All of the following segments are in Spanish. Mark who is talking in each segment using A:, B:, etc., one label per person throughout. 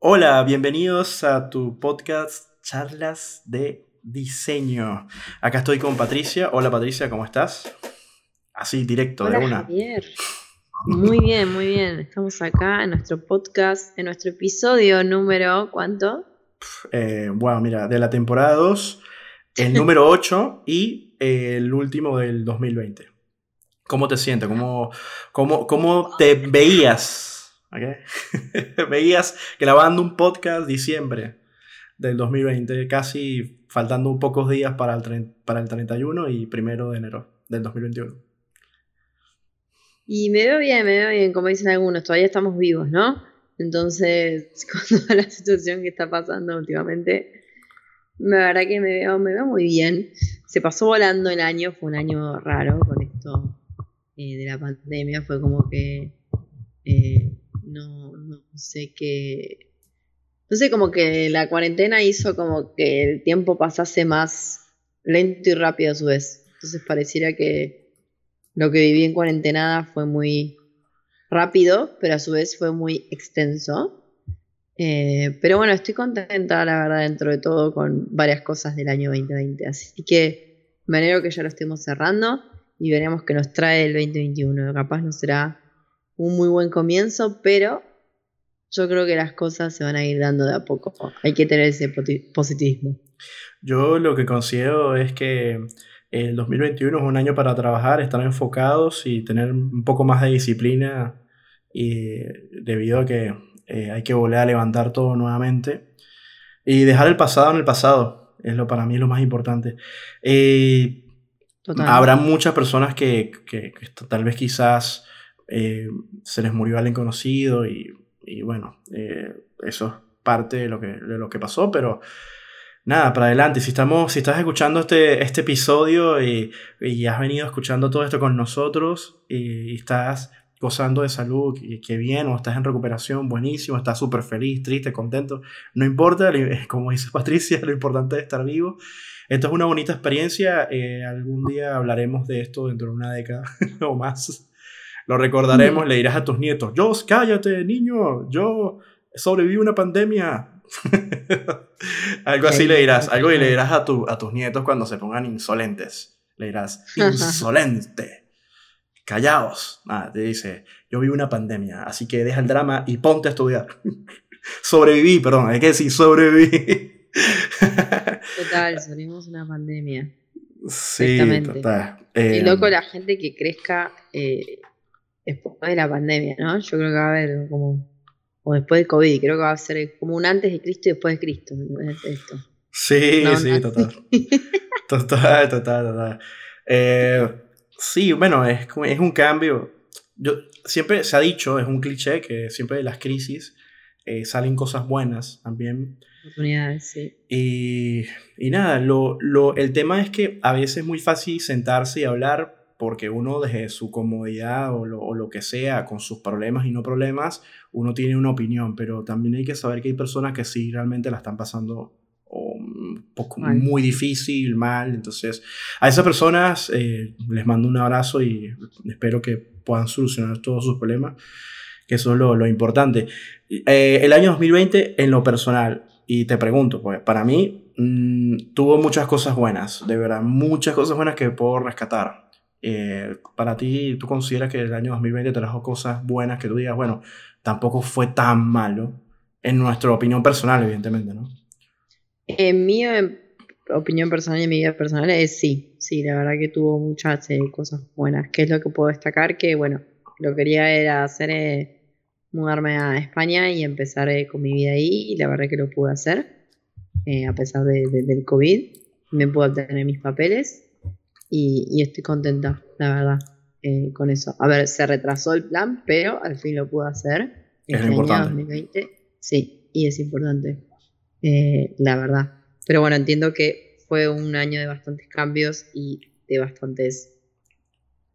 A: Hola, bienvenidos a tu podcast Charlas de Diseño. Acá estoy con Patricia. Hola Patricia, ¿cómo estás? Así, directo,
B: Hola,
A: de una.
B: Javier. Muy bien, muy bien. Estamos acá en nuestro podcast, en nuestro episodio número, ¿cuánto?
A: Eh, bueno, mira, de la temporada 2, el número 8 y el último del 2020. ¿Cómo te sientes? ¿Cómo, cómo, cómo te veías? ¿Ok? veías grabando un podcast diciembre del 2020, casi faltando pocos días para el, para el 31 y primero de enero del 2021.
B: Y me veo bien, me veo bien, como dicen algunos, todavía estamos vivos, ¿no? Entonces, con toda la situación que está pasando últimamente, la verdad que me veo, me veo muy bien. Se pasó volando el año, fue un año raro con esto eh, de la pandemia, fue como que eh, no, no sé qué. No sé, como que la cuarentena hizo como que el tiempo pasase más lento y rápido a su vez. Entonces pareciera que lo que viví en cuarentenada fue muy rápido, pero a su vez fue muy extenso. Eh, pero bueno, estoy contenta, la verdad, dentro de todo, con varias cosas del año 2020. Así que me alegro que ya lo estemos cerrando y veremos qué nos trae el 2021. Capaz no será un muy buen comienzo, pero yo creo que las cosas se van a ir dando de a poco. Hay que tener ese positivismo.
A: Yo lo que considero es que el 2021 es un año para trabajar, estar enfocados y tener un poco más de disciplina y debido a que eh, hay que volver a levantar todo nuevamente y dejar el pasado en el pasado, es lo para mí lo más importante. Eh. Habrá muchas personas que, que- tal vez quizás eh, se les murió alguien conocido y, y bueno, eh, eso es parte de lo que, de lo que pasó, pero nada, para adelante. Si, estamos, si estás escuchando este, este episodio y, y has venido escuchando todo esto con nosotros y, y estás gozando de salud, y qué bien, o estás en recuperación, buenísimo, estás súper feliz, triste, contento, no importa, como dice Patricia, lo importante es estar vivo. Esto es una bonita experiencia. eh, algún día hablaremos de esto dentro de una década o más. Lo recordaremos, le dirás a tus nietos, yo, cállate, niño, yo sobreviví una pandemia. algo así le dirás, algo y le dirás a, tu, a tus nietos cuando se pongan insolentes. Le dirás, insolente, callaos. Nada, te dice, yo viví una pandemia, así que deja el drama y ponte a estudiar. sobreviví, perdón, hay que decir sobreviví.
B: Total, sobrevivimos una pandemia.
A: Sí, total.
B: Y loco la gente que crezca eh, después de la pandemia, ¿no? Yo creo que va a haber como, o después de COVID, creo que va a ser como un antes de Cristo y después de Cristo. esto.
A: Sí,
B: No,
A: sí,
B: no.
A: total. Total, total, total. Eh, sí, bueno, es, es un cambio. Yo, siempre se ha dicho, es un cliché, que siempre de las crisis eh, salen cosas buenas también.
B: Oportunidades, sí.
A: Y, y nada, lo, lo- el tema es que a veces es muy fácil sentarse y hablar porque uno desde su comodidad o lo, o lo que sea, con sus problemas y no problemas, uno tiene una opinión, pero también hay que saber que hay personas que sí realmente la están pasando un poco
B: Mal.
A: muy difícil, mal. Entonces, a esas personas eh, les mando un abrazo y espero que puedan solucionar todos sus problemas, que eso es lo, lo importante. Eh, el año 2020 en lo personal, y te pregunto, pues para mí mm, tuvo muchas cosas buenas, de verdad, muchas cosas buenas que puedo rescatar. Eh, para ti, ¿tú consideras que el año 2020 trajo cosas buenas que tú digas, bueno, tampoco fue tan malo? En nuestra opinión personal, evidentemente, ¿no?
B: En mi eh, opinión personal y en mi vida personal es sí, sí, la verdad que tuvo muchas cosas buenas. ¿Qué es lo que puedo destacar? Que bueno, lo que quería era hacer eh, mudarme a España y empezar eh, con mi vida ahí y la verdad que lo pude hacer eh, a pesar de- del COVID. Me pude obtener mis papeles y, y estoy contenta, la verdad, eh, con eso. A ver, se retrasó el plan, pero al fin lo pude hacer.
A: Es
B: Este año
A: importante.
B: 2020, sí, y es importante, eh, la verdad. Pero bueno, entiendo que fue un año de bastantes cambios y de bastantes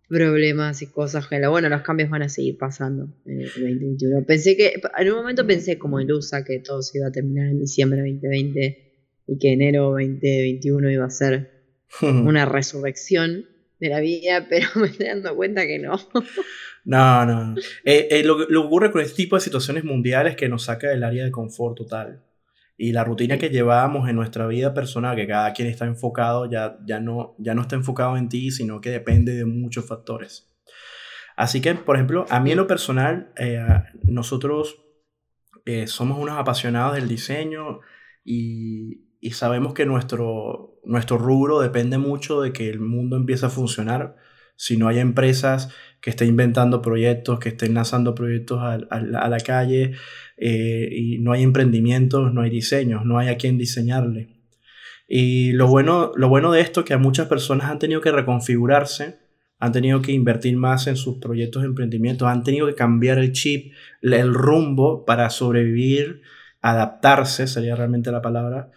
B: problemas y cosas. Bueno, los cambios van a seguir pasando en el 2021. Pensé que, en un momento pensé como ilusa que todo se iba a terminar en diciembre de 2020 y que enero 2021 iba a ser una resurrección de la vida, pero me estoy dando cuenta que no.
A: No, no. Eh, eh, lo, que ocurre con este tipo de situaciones mundiales que nos saca del área de confort total. Y la rutina que llevábamos en nuestra vida personal, que cada quien está enfocado, ya, ya, no, ya no está enfocado en ti, sino que depende de muchos factores. Así que, por ejemplo, a mí en lo personal, eh, nosotros somos unos apasionados del diseño y, y sabemos que nuestro, nuestro rubro depende mucho de que el mundo empiece a funcionar. Si no hay empresas que estén inventando proyectos, que estén lanzando proyectos a, la calle, eh, y no hay emprendimientos, no hay diseños, no hay a quien diseñarle. Y lo bueno, lo bueno de esto es que a muchas personas han tenido que reconfigurarse, han tenido que invertir más en sus proyectos de emprendimiento, han tenido que cambiar el chip, el rumbo para sobrevivir, adaptarse, sería realmente la palabra,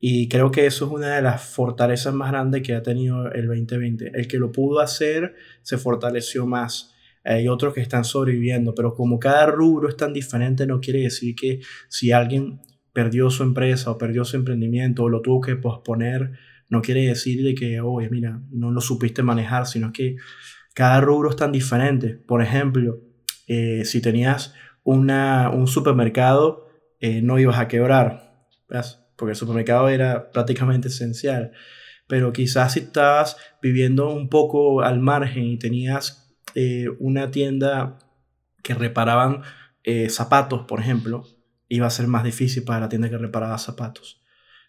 A: y creo que eso es una de las fortalezas más grandes que ha tenido el 2020. El que lo pudo hacer se fortaleció más. Hay otros que están sobreviviendo, pero como cada rubro es tan diferente, no quiere decir que si alguien perdió su empresa o perdió su emprendimiento o lo tuvo que posponer, no quiere decir de que, oye, mira, no lo supiste manejar, sino que cada rubro es tan diferente. Por ejemplo, eh, si tenías una, un supermercado, eh, no ibas a quebrar. ¿ves? Porque el supermercado era prácticamente esencial. Pero quizás si estabas viviendo un poco al margen y tenías eh, una tienda que reparaban eh, zapatos, por ejemplo, iba a ser más difícil para la tienda que reparaba zapatos.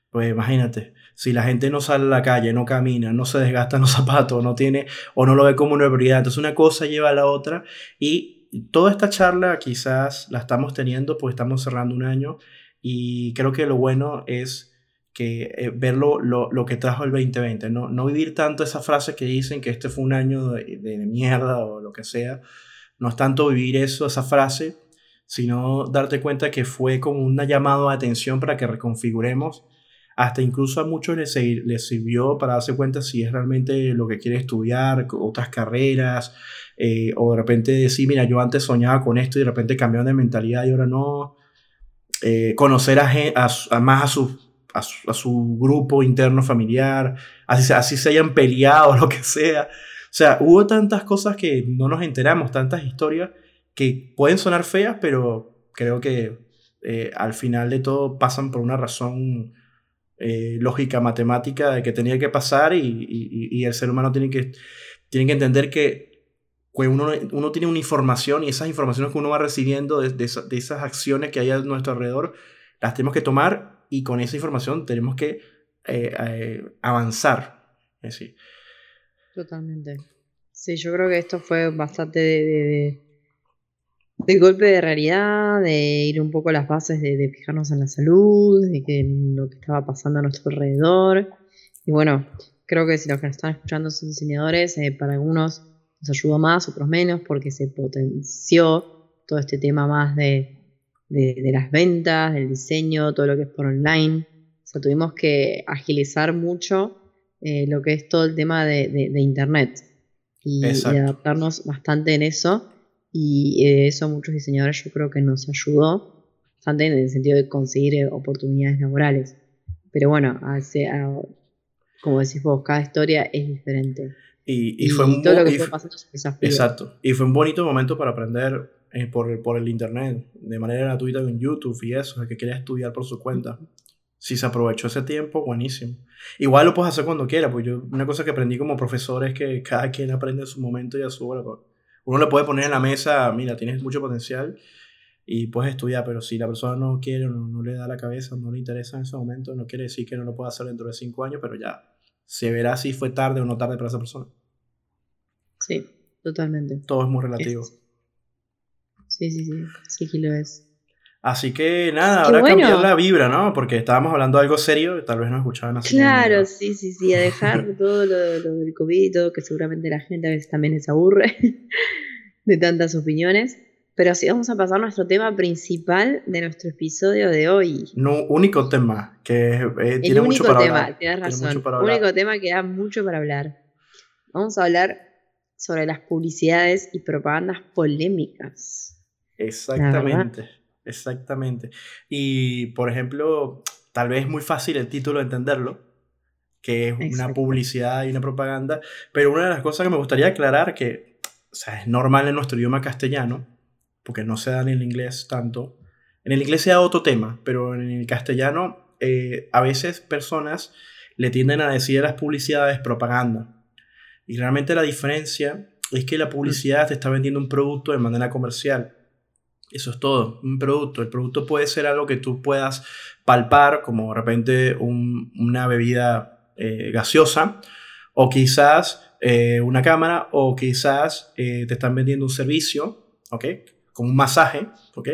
A: Pues imagínate, si la gente no sale a la calle, no camina, no se desgasta los zapatos, no tiene o no lo ve como una prioridad, entonces una cosa lleva a la otra y toda esta charla quizás la estamos teniendo pues estamos cerrando un año y creo que lo bueno es que eh, ver lo, lo, que trajo el 2020, ¿no? no vivir tanto esa frase que dicen que este fue un año de, de, mierda o lo que sea, no es tanto vivir eso, esa frase, sino darte cuenta que fue como un llamado a atención para que reconfiguremos, hasta incluso a muchos les, les sirvió para darse cuenta si es realmente lo que quiere estudiar, otras carreras, eh, o de repente decir, mira, yo antes soñaba con esto y de repente cambiaron de mentalidad y ahora no, eh, conocer a, más a su, grupo interno familiar, así, se hayan peleado, lo que sea. O sea, hubo tantas cosas que no nos enteramos, tantas historias que pueden sonar feas, pero creo que eh, al final de todo pasan por una razón eh, lógica, matemática, de que tenía que pasar y, y, y, el ser humano tiene que, tiene que entender que pues uno, uno tiene una información y esas informaciones que uno va recibiendo de, de, esas acciones que hay a nuestro alrededor, las tenemos que tomar y con esa información tenemos que eh, eh, avanzar. Es decir.
B: Totalmente. Sí, yo creo que esto fue bastante de, de, golpe de realidad, de ir un poco a las bases de, de fijarnos en la salud, de que lo que estaba pasando a nuestro alrededor. Y bueno, creo que si los que nos están escuchando son diseñadores, eh, para algunos nos ayudó más, otros menos, porque se potenció todo este tema más de, las ventas, del diseño, todo lo que es por online. O sea, tuvimos que agilizar mucho eh, lo que es todo el tema de, Internet y, adaptarnos bastante en eso. Y eh, eso muchos diseñadores yo creo que nos ayudó bastante en el sentido de conseguir eh, oportunidades laborales. Pero bueno, como decís vos, cada historia es diferente.
A: Y, fue un Exacto. Y fue un bonito momento para aprender eh, por, por el internet, de manera gratuita en YouTube y eso, el que quería estudiar por su cuenta. Si se aprovechó ese tiempo, buenísimo. Igual lo puedes hacer cuando quiera, pues yo, una cosa que aprendí como profesor es que cada quien aprende a su momento y a su hora. Pues. Uno le puede poner en la mesa, mira, tienes mucho potencial y puedes estudiar, pero si la persona no quiere, no, no le da la cabeza, no le interesa en ese momento, no quiere decir que no lo pueda hacer dentro de cinco años, pero ya se verá si fue tarde o no tarde para esa persona.
B: Sí, totalmente.
A: Todo es muy relativo.
B: Sí, sí, sí, sí que lo es.
A: Así que nada, ahora cambiar la vibra, ¿no? Porque estábamos hablando de algo serio, tal vez no escuchaban así.
B: Claro, sí, sí, sí, a dejar todo lo, del COVID, que seguramente la gente a veces también les aburre de tantas opiniones. Pero sí vamos a pasar a nuestro tema principal de nuestro episodio de hoy.
A: No, único tema que eh,
B: tiene mucho para tema, hablar. Tienes razón. Único tema que da mucho para hablar. Vamos a hablar sobre las publicidades y propagandas polémicas.
A: Exactamente, exactamente. Y por ejemplo, tal vez es muy fácil el título entenderlo, que es una publicidad y una propaganda. Pero una de las cosas que me gustaría aclarar, que o sea, es normal en nuestro idioma castellano, porque no se da en el inglés tanto. En el inglés se da otro tema, pero en el castellano eh, a veces personas le tienden a decir a las publicidades propaganda. Y realmente la diferencia es que la publicidad te está vendiendo un producto de manera comercial. Eso es todo, un producto. El producto puede ser algo que tú puedas palpar, como de repente una bebida eh, gaseosa, o quizás eh, una cámara, o quizás eh, te están vendiendo un servicio, ¿ok? Un masaje, ¿ok?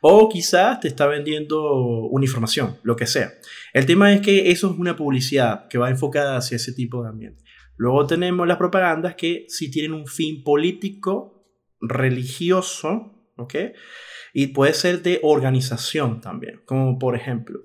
A: O quizás te está vendiendo una información, lo que sea. El tema es que eso es una publicidad que va enfocada hacia ese tipo de ambiente. Luego tenemos las propagandas que sí tienen un fin político, religioso, ¿ok? Y puede ser de organización también, como por ejemplo,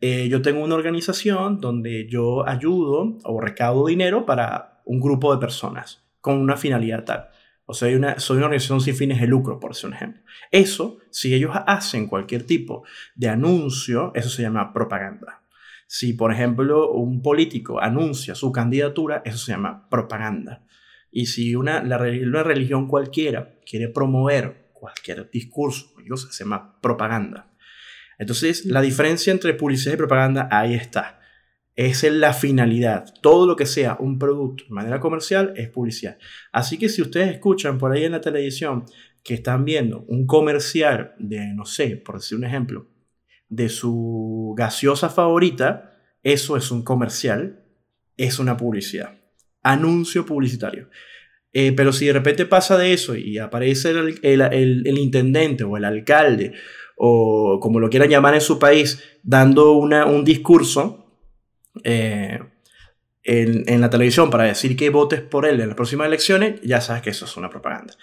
A: eh, yo tengo una organización donde yo ayudo o recaudo dinero para un grupo de personas con una finalidad tal. O sea, una, soy una organización sin fines de lucro, por decir un ejemplo. Eso, si ellos hacen cualquier tipo de anuncio, eso se llama propaganda. Si, por ejemplo, un político anuncia su candidatura, eso se llama propaganda. Y si una, una religión cualquiera quiere promover cualquier discurso, se llama propaganda. Entonces, la diferencia entre publicidad y propaganda ahí está. Es la finalidad. Todo lo que sea un producto de manera comercial es publicidad. Así que si ustedes escuchan por ahí en la televisión que están viendo un comercial de, no sé, por decir un ejemplo, de su gaseosa favorita, eso es un comercial, es una publicidad. Anuncio publicitario. Eh, pero si de repente pasa de eso y aparece el, intendente o el alcalde o como lo quieran llamar en su país, dando una, un discurso eh, en, la televisión para decir que votes por él en las próximas elecciones, ya sabes que eso es una propaganda.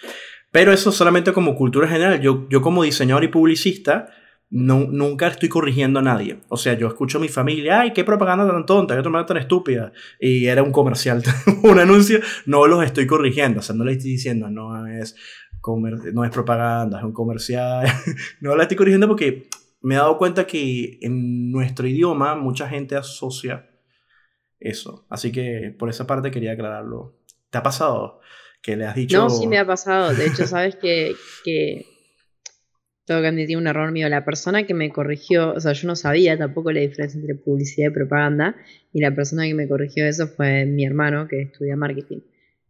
A: Pero eso solamente como cultura general. Yo, yo como diseñador y publicista, no, nunca estoy corrigiendo a nadie. O sea, yo escucho a mi familia, ay, qué propaganda tan tonta, qué propaganda tan estúpida. Y era un comercial, un anuncio, no los estoy corrigiendo. O sea, no le estoy diciendo, no es, no es propaganda, es un comercial. no la estoy corrigiendo porque me he dado cuenta que en nuestro idioma mucha gente asocia eso. Así que por esa parte quería aclararlo. ¿Te ha pasado? Que le has dicho.
B: No, sí me ha pasado. De hecho, sabes que, que tengo que admitir un error mío. La persona que me corrigió, o sea, yo no sabía tampoco la diferencia entre publicidad y propaganda, y la persona que me corrigió eso fue mi hermano que estudia marketing.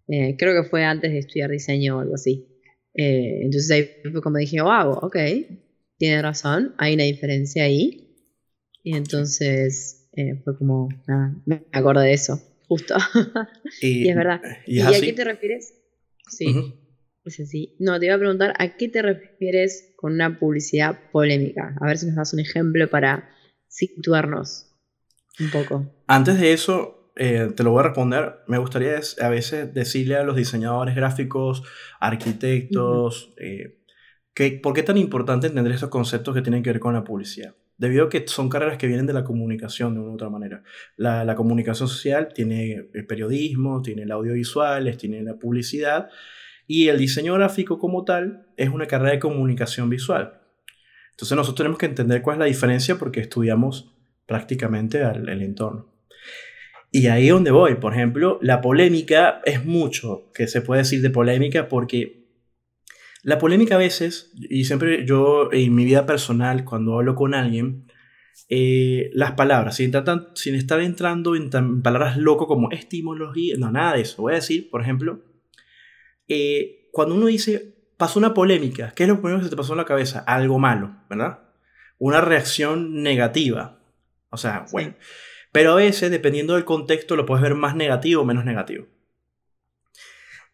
B: Eh, creo que fue antes de estudiar diseño o algo así. Eh, entonces ahí fue como dije, wow, ok, tiene razón, hay una diferencia ahí. Y entonces eh, fue como, nada, me acuerdo de eso, justo. Y, es verdad. ¿Y, a qué te refieres? Sí. Es así. No, te iba a preguntar, ¿a qué te refieres con una publicidad polémica? A ver si nos das un ejemplo para situarnos un poco.
A: Antes de eso, eh, te lo voy a responder. Me gustaría a veces decirle a los diseñadores gráficos, arquitectos, eh, que, ¿por qué tan importante entender estos conceptos que tienen que ver con la publicidad? Debido a que son carreras que vienen de la comunicación de una u otra manera. La, comunicación social tiene el periodismo, tiene el audiovisual, tiene la publicidad y el diseño gráfico como tal es una carrera de comunicación visual. Entonces nosotros tenemos que entender cuál es la diferencia porque estudiamos prácticamente el, entorno. Y ahí es donde voy. Por ejemplo, la polémica es mucho que se puede decir de polémica porque la polémica a veces, y siempre yo en mi vida personal, cuando hablo con alguien, eh, las palabras, sin, sin estar entrando en, palabras loco como estimología, no, nada de eso. Voy a decir, por ejemplo, eh, cuando uno dice, pasó una polémica, ¿qué es lo primero que se te pasó en la cabeza? Algo malo, ¿verdad? Una reacción negativa. O sea, bueno. Pero a veces, dependiendo del contexto, lo puedes ver más negativo o menos negativo.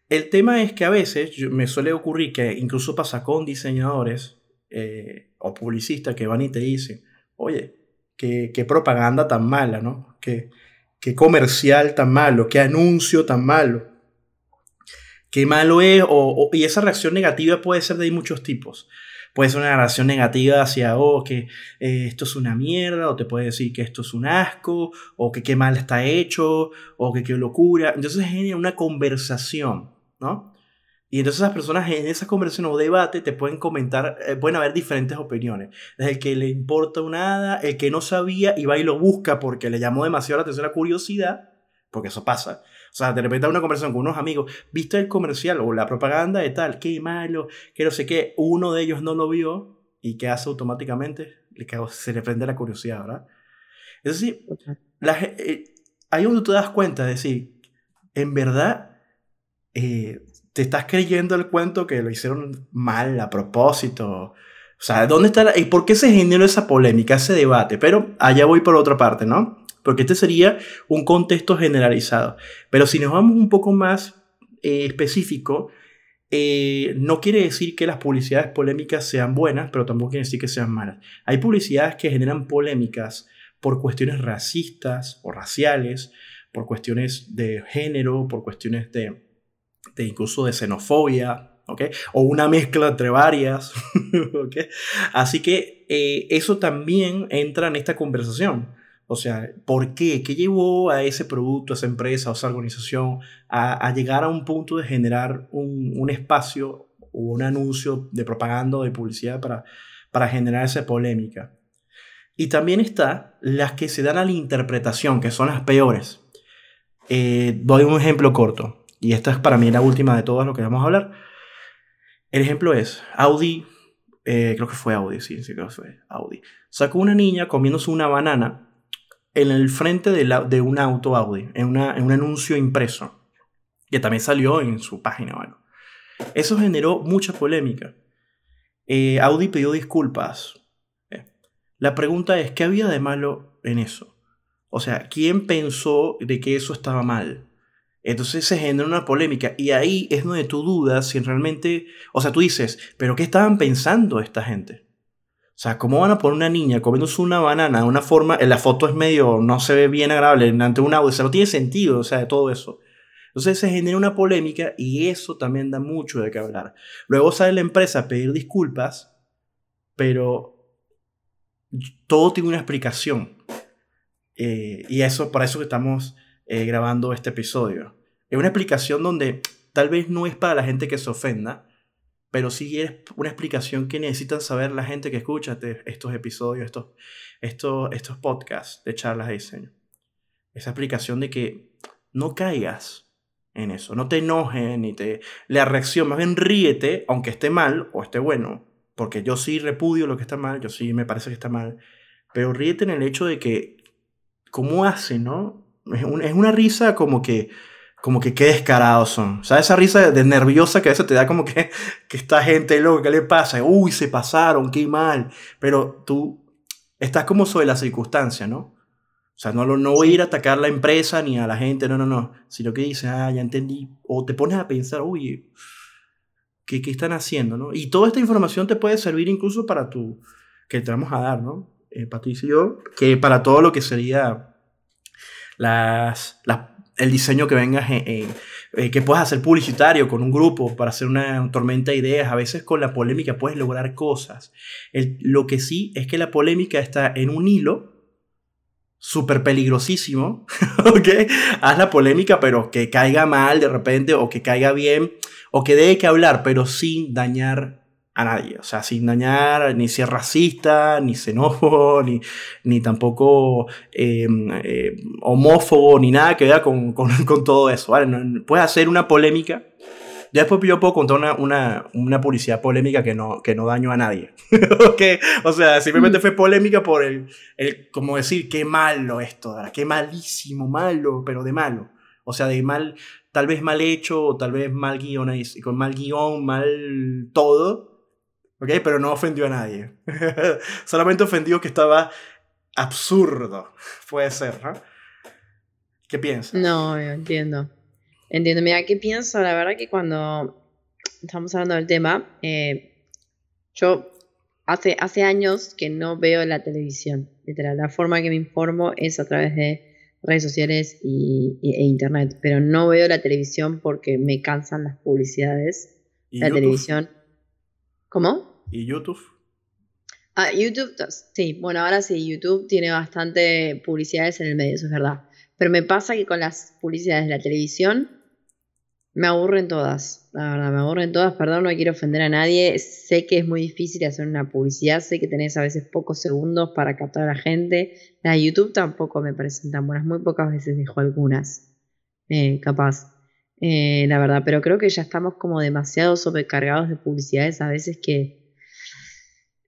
A: El tema es que a veces me suele ocurrir que incluso pasa con diseñadores eh, o publicistas que van y te dicen, oye, qué, propaganda tan mala, ¿no? Qué, comercial tan malo, qué anuncio tan malo qué malo es, y esa reacción negativa puede ser de muchos tipos. Puede ser una reacción negativa hacia, oh, que eh, esto es una mierda, o te puede decir que esto es un asco, o que qué mal está hecho, o que qué locura. Entonces genera una conversación, ¿no? Y entonces esas personas en esa conversación o debate te pueden comentar, eh, pueden haber diferentes opiniones. Desde el que le importa nada, el que no sabía y va y lo busca porque le llamó demasiado la atención la curiosidad, porque eso pasa. O sea, de repente una conversación con unos amigos, ¿viste el comercial o la propaganda de tal? Qué malo, que no sé qué. Uno de ellos no lo vio y ¿qué hace automáticamente? Se le prende la curiosidad, ¿verdad? Es decir, eh, ahí donde tú te das cuenta, es decir, en verdad... Eh, te estás creyendo el cuento que lo hicieron mal a propósito. O sea, ¿dónde está y por qué se generó esa polémica, ese debate? Pero allá voy por otra parte, ¿no? Porque este sería un contexto generalizado. Pero si nos vamos un poco más eh, específico, eh, no quiere decir que las publicidades polémicas sean buenas, pero tampoco quiere decir que sean malas. Hay publicidades que generan polémicas por cuestiones racistas o raciales, por cuestiones de género, por cuestiones de incluso de xenofobia, ¿okay? O una mezcla entre varias, ¿okay? Así que eh, eso también entra en esta conversación. O sea, ¿por qué? ¿Qué llevó a ese producto, a esa empresa, a esa organización a, llegar a un punto de generar un, un, espacio o un anuncio de propaganda o de publicidad para, para generar esa polémica? Y también está las que se dan a la interpretación, que son las peores. Eh, doy un ejemplo corto y esta es para mí la última de todas lo que vamos a hablar. El ejemplo es Audi, eh, creo que fue Audi, sí, sí, creo que fue Audi. Sacó una niña comiéndose una banana en el frente de, un auto Audi, en, un anuncio impreso, que también salió en su página. Eso generó mucha polémica. Eh, Audi pidió disculpas. Eh, la pregunta es, ¿qué había de malo en eso? O sea, ¿quién pensó de que eso estaba mal? Entonces se genera una polémica y ahí es donde tú dudas si realmente, o sea, tú dices, pero ¿qué estaban pensando esta gente? O sea, ¿cómo van a poner una niña comiéndose una banana de una forma, en la foto es medio, no se ve bien agradable ante un audio, no tiene sentido, o sea, de todo eso. Entonces se genera una polémica y eso también da mucho de qué hablar. Luego sale la empresa a pedir disculpas, pero todo tiene una explicación. Eh, y eso, para eso que estamos eh, grabando este episodio. Es una explicación donde tal vez no es para la gente que se ofenda, pero sí es una explicación que necesitan saber la gente que escucha estos episodios, estos, estos, estos podcasts de charlas de diseño. Esa explicación de que no caigas en eso, no te enojes ni te... La reacción, más bien ríete, aunque esté mal o esté bueno, porque yo sí repudio lo que está mal, yo sí me parece que está mal, pero ríete en el hecho de que, ¿cómo hace, no? Es, una risa como que, como que qué descarados son. O sea, esa risa de nerviosa que a veces te da como que, que esta gente loca, ¿qué le pasa? Uy, se pasaron, qué mal. Pero tú estás como sobre la circunstancia, ¿no? O sea, no, no voy a ir a atacar la empresa ni a la gente, no, no, no. Sino que dices, ah, ya entendí. O te pones a pensar, uy, ¿qué, qué están haciendo, no? Y toda esta información te puede servir incluso para tu, que te vamos a dar, ¿no? Eh, Patricio, que para todo lo que sería las, el diseño que vengas, eh, que puedas hacer publicitario con un grupo para hacer una tormenta de ideas. A veces con la polémica puedes lograr cosas. lo que sí es que la polémica está en un hilo súper peligrosísimo, ¿ok? Haz la polémica, pero que caiga mal de repente, o que caiga bien, o que dé que hablar, pero sin dañar a nadie. O sea, sin dañar ni ser racista, ni xenófobo, ni, ni tampoco em, eh, homófobo, ni nada que vea con, con, con todo eso. ¿vale? puedes hacer una polémica. Ya después yo puedo contar una, una, una publicidad polémica que no, que no daño a nadie. okay? O sea, simplemente fue polémica por el, el, como decir, qué malo esto, qué malísimo, malo, pero de malo. O sea, de mal, tal vez mal hecho, o tal vez mal guion, con mal guion, mal todo, ¿ok? Pero no ofendió a nadie. Solamente ofendió que estaba absurdo. Puede ser, ¿no? ¿Qué piensas?
B: No, entiendo. Entiendo. Mira, ¿qué pienso? La verdad que cuando estamos hablando del tema, eh, yo hace, hace años que no veo la televisión. Literal, la forma que me informo es a través de redes sociales y, e internet, pero no veo la televisión porque me cansan las publicidades. La televisión. ¿Cómo?
A: ¿Y YouTube?
B: Ah, YouTube, sí, bueno, ahora sí, YouTube tiene bastante publicidades en el medio, eso es verdad. Pero me pasa que con las publicidades de la televisión Me aburren todas, la verdad, me aburren todas. Perdón, no quiero ofender a nadie. Sé que es muy difícil hacer una publicidad, sé que tenés a veces pocos segundos para captar a la gente. Las de YouTube tampoco me parecen tan buenas, muy pocas veces dejo algunas, eh, capaz. Eh, la verdad, pero creo que ya estamos como demasiado sobrecargados de publicidades a veces que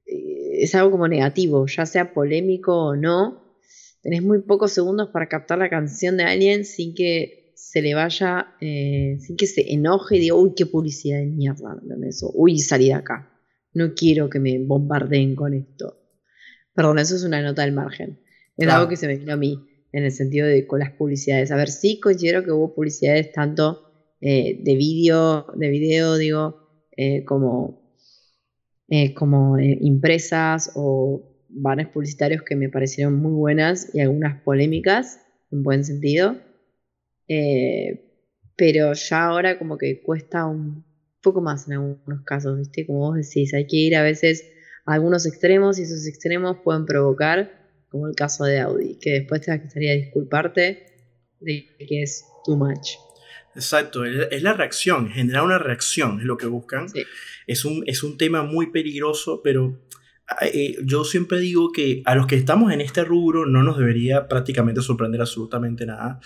B: eh, es algo como negativo, ya sea polémico o no. Tenés muy pocos segundos para captar la canción de alguien sin que se le vaya, eh, sin que se enoje y diga, uy, qué publicidad de mierda, eso, uy, salí de acá, no quiero que me bombardeen con esto. Perdón, eso es una nota del margen. Es algo que se me vino a mí, en el sentido de con las publicidades. A ver, sí considero que hubo publicidades tanto eh, de vídeo, de video, digo, eh, como, como impresas o banners publicitarios que me parecieron muy buenas y algunas polémicas, en buen sentido. Eh, pero ya ahora como que cuesta un poco más en algunos casos, ¿viste? Como vos decís, hay que ir a veces a algunos extremos y esos extremos pueden provocar, como el caso de Audi, que después te gustaría disculparte de que es too much.
A: Exacto, es la reacción, generar una reacción es lo que buscan. Es, un, es un tema muy peligroso, pero eh, yo siempre digo que a los que estamos en este rubro no nos debería prácticamente sorprender absolutamente nada.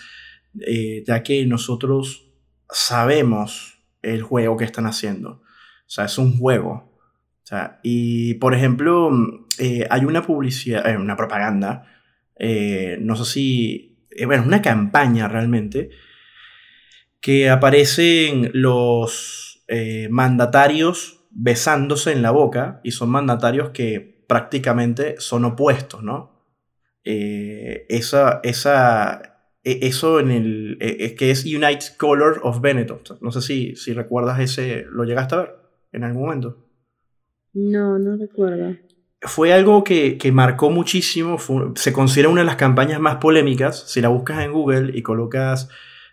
A: Eh, ya que nosotros sabemos el juego que están haciendo. O sea, es un juego. O sea, y por ejemplo, eh, hay una publicidad, eh, una propaganda, no sé si, bueno, una campaña realmente, que aparecen los mandatarios besándose en la boca y son mandatarios que prácticamente son opuestos, ¿no? esa, esa, e, eso en el e, es que es United Color of Benetton. No sé si, si recuerdas ese, ¿lo llegaste a ver en algún momento?
B: No, no recuerdo.
A: Fue algo que, que marcó muchísimo, se considera una de las campañas más polémicas. Si la buscas en Google y colocas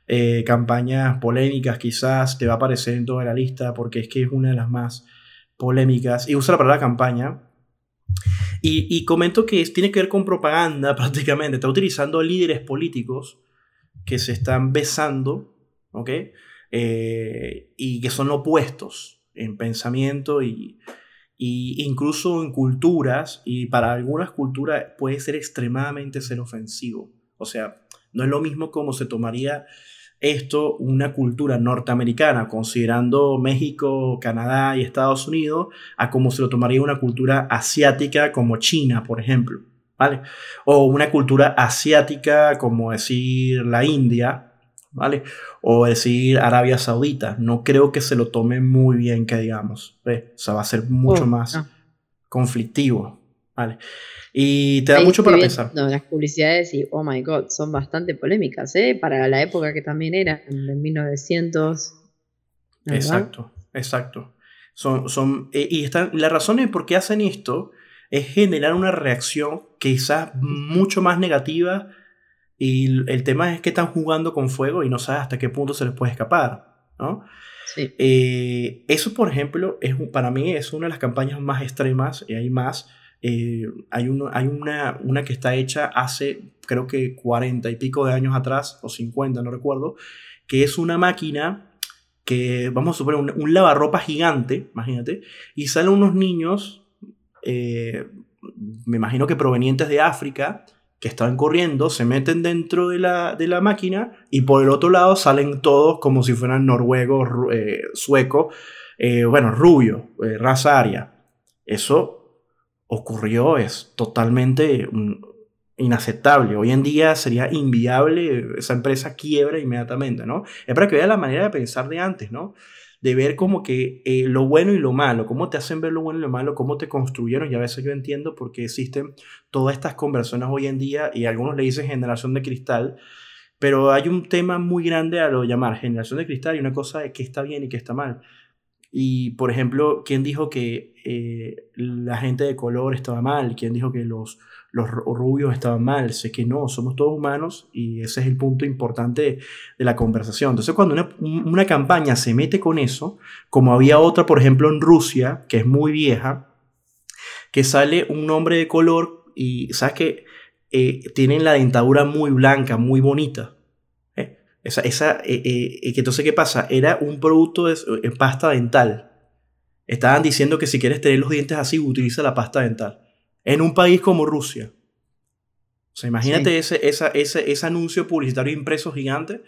A: eh, campañas polémicas, quizás te va a aparecer en toda la lista porque es que es una de las más polémicas. Y usa la palabra campaña y, comento que tiene que ver con propaganda prácticamente. Está utilizando líderes políticos que se están besando, ¿ok? Eh, y que son opuestos en pensamiento y, y, incluso en culturas. Y para algunas culturas puede ser extremadamente ser ofensivo. O sea, no es lo mismo como se tomaría esto una cultura norteamericana, considerando México, Canadá y Estados Unidos, a como se lo tomaría una cultura asiática como China, por ejemplo, ¿vale? O una cultura asiática como decir la India, ¿vale? O decir Arabia Saudita. No creo que se lo tome muy bien, que digamos, O sea, va a ser mucho oh, más conflictivo, ¿vale? Y te da mucho para pensar.
B: No, las publicidades y, oh my god, son bastante polémicas, ¿eh? Para la época que también era, en 1900.
A: Exacto, exacto. Son, son, eh, y están, la razón de por qué hacen esto es generar una reacción quizás mucho más negativa y el tema es que están jugando con fuego y no sabes hasta qué punto se les puede escapar, ¿no? Sí. Eh, eso, por ejemplo, es, para mí es una de las campañas más extremas y hay más eh, hay, uno, hay una, una que está hecha hace creo que 40 y pico de años atrás, o 50, no recuerdo, que es una máquina que, vamos a suponer, un, lavarropa gigante, imagínate, y salen unos niños, eh, me imagino que provenientes de África, que estaban corriendo, se meten dentro de la, de la máquina y por el otro lado salen todos como si fueran noruegos, eh, suecos, bueno, rubio, raza aria. Eso ocurrió es totalmente mm, inaceptable. Hoy en día sería inviable, esa empresa quiebra inmediatamente, ¿no? Es para que vea la manera de pensar de antes, ¿no? De ver como que eh, lo bueno y lo malo, cómo te hacen ver lo bueno y lo malo, cómo te construyeron, y a veces yo entiendo por qué existen todas estas conversiones hoy en día, y algunos le dicen generación de cristal, pero hay un tema muy grande a lo llamar generación de cristal y una cosa de qué está bien y qué está mal. Y, por ejemplo, ¿quién dijo que eh, la gente de color estaba mal? ¿Quién dijo que los, los rubios estaban mal? Sé que no, somos todos humanos y ese es el punto importante de la conversación. Entonces, cuando una, campaña se mete con eso, como había otra, por ejemplo, en Rusia, que es muy vieja, que sale un hombre de color y, ¿sabes que eh, tienen la dentadura muy blanca, muy bonita. Esa, esa, eh, eh, que entonces, ¿qué pasa? Era un producto de, pasta dental. Estaban diciendo que si quieres tener los dientes así, utiliza la pasta dental. En un país como Rusia. O sea, imagínate ese, esa, ese, ese anuncio publicitario impreso gigante.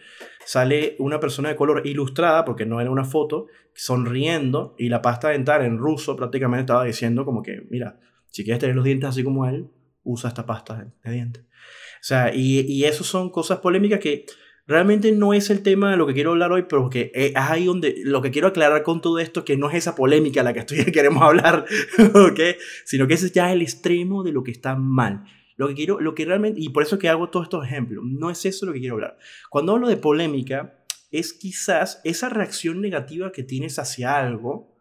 A: Sale una persona de color ilustrada, porque no era una foto, sonriendo, y la pasta dental en ruso prácticamente estaba diciendo como que, mira, si quieres tener los dientes así como él, usa esta pasta de dientes. O sea, y, y eso son cosas polémicas que realmente no es el tema de lo que quiero hablar hoy, pero que es ahí donde lo que quiero aclarar con todo esto, que no es esa polémica la que estoy, queremos hablar, ¿ok? Sino que ese es ya el extremo de lo que está mal. Lo que quiero, lo que realmente, y por eso que hago todos estos ejemplos, no es eso lo que quiero hablar. Cuando hablo de polémica, es quizás esa reacción negativa que tienes hacia algo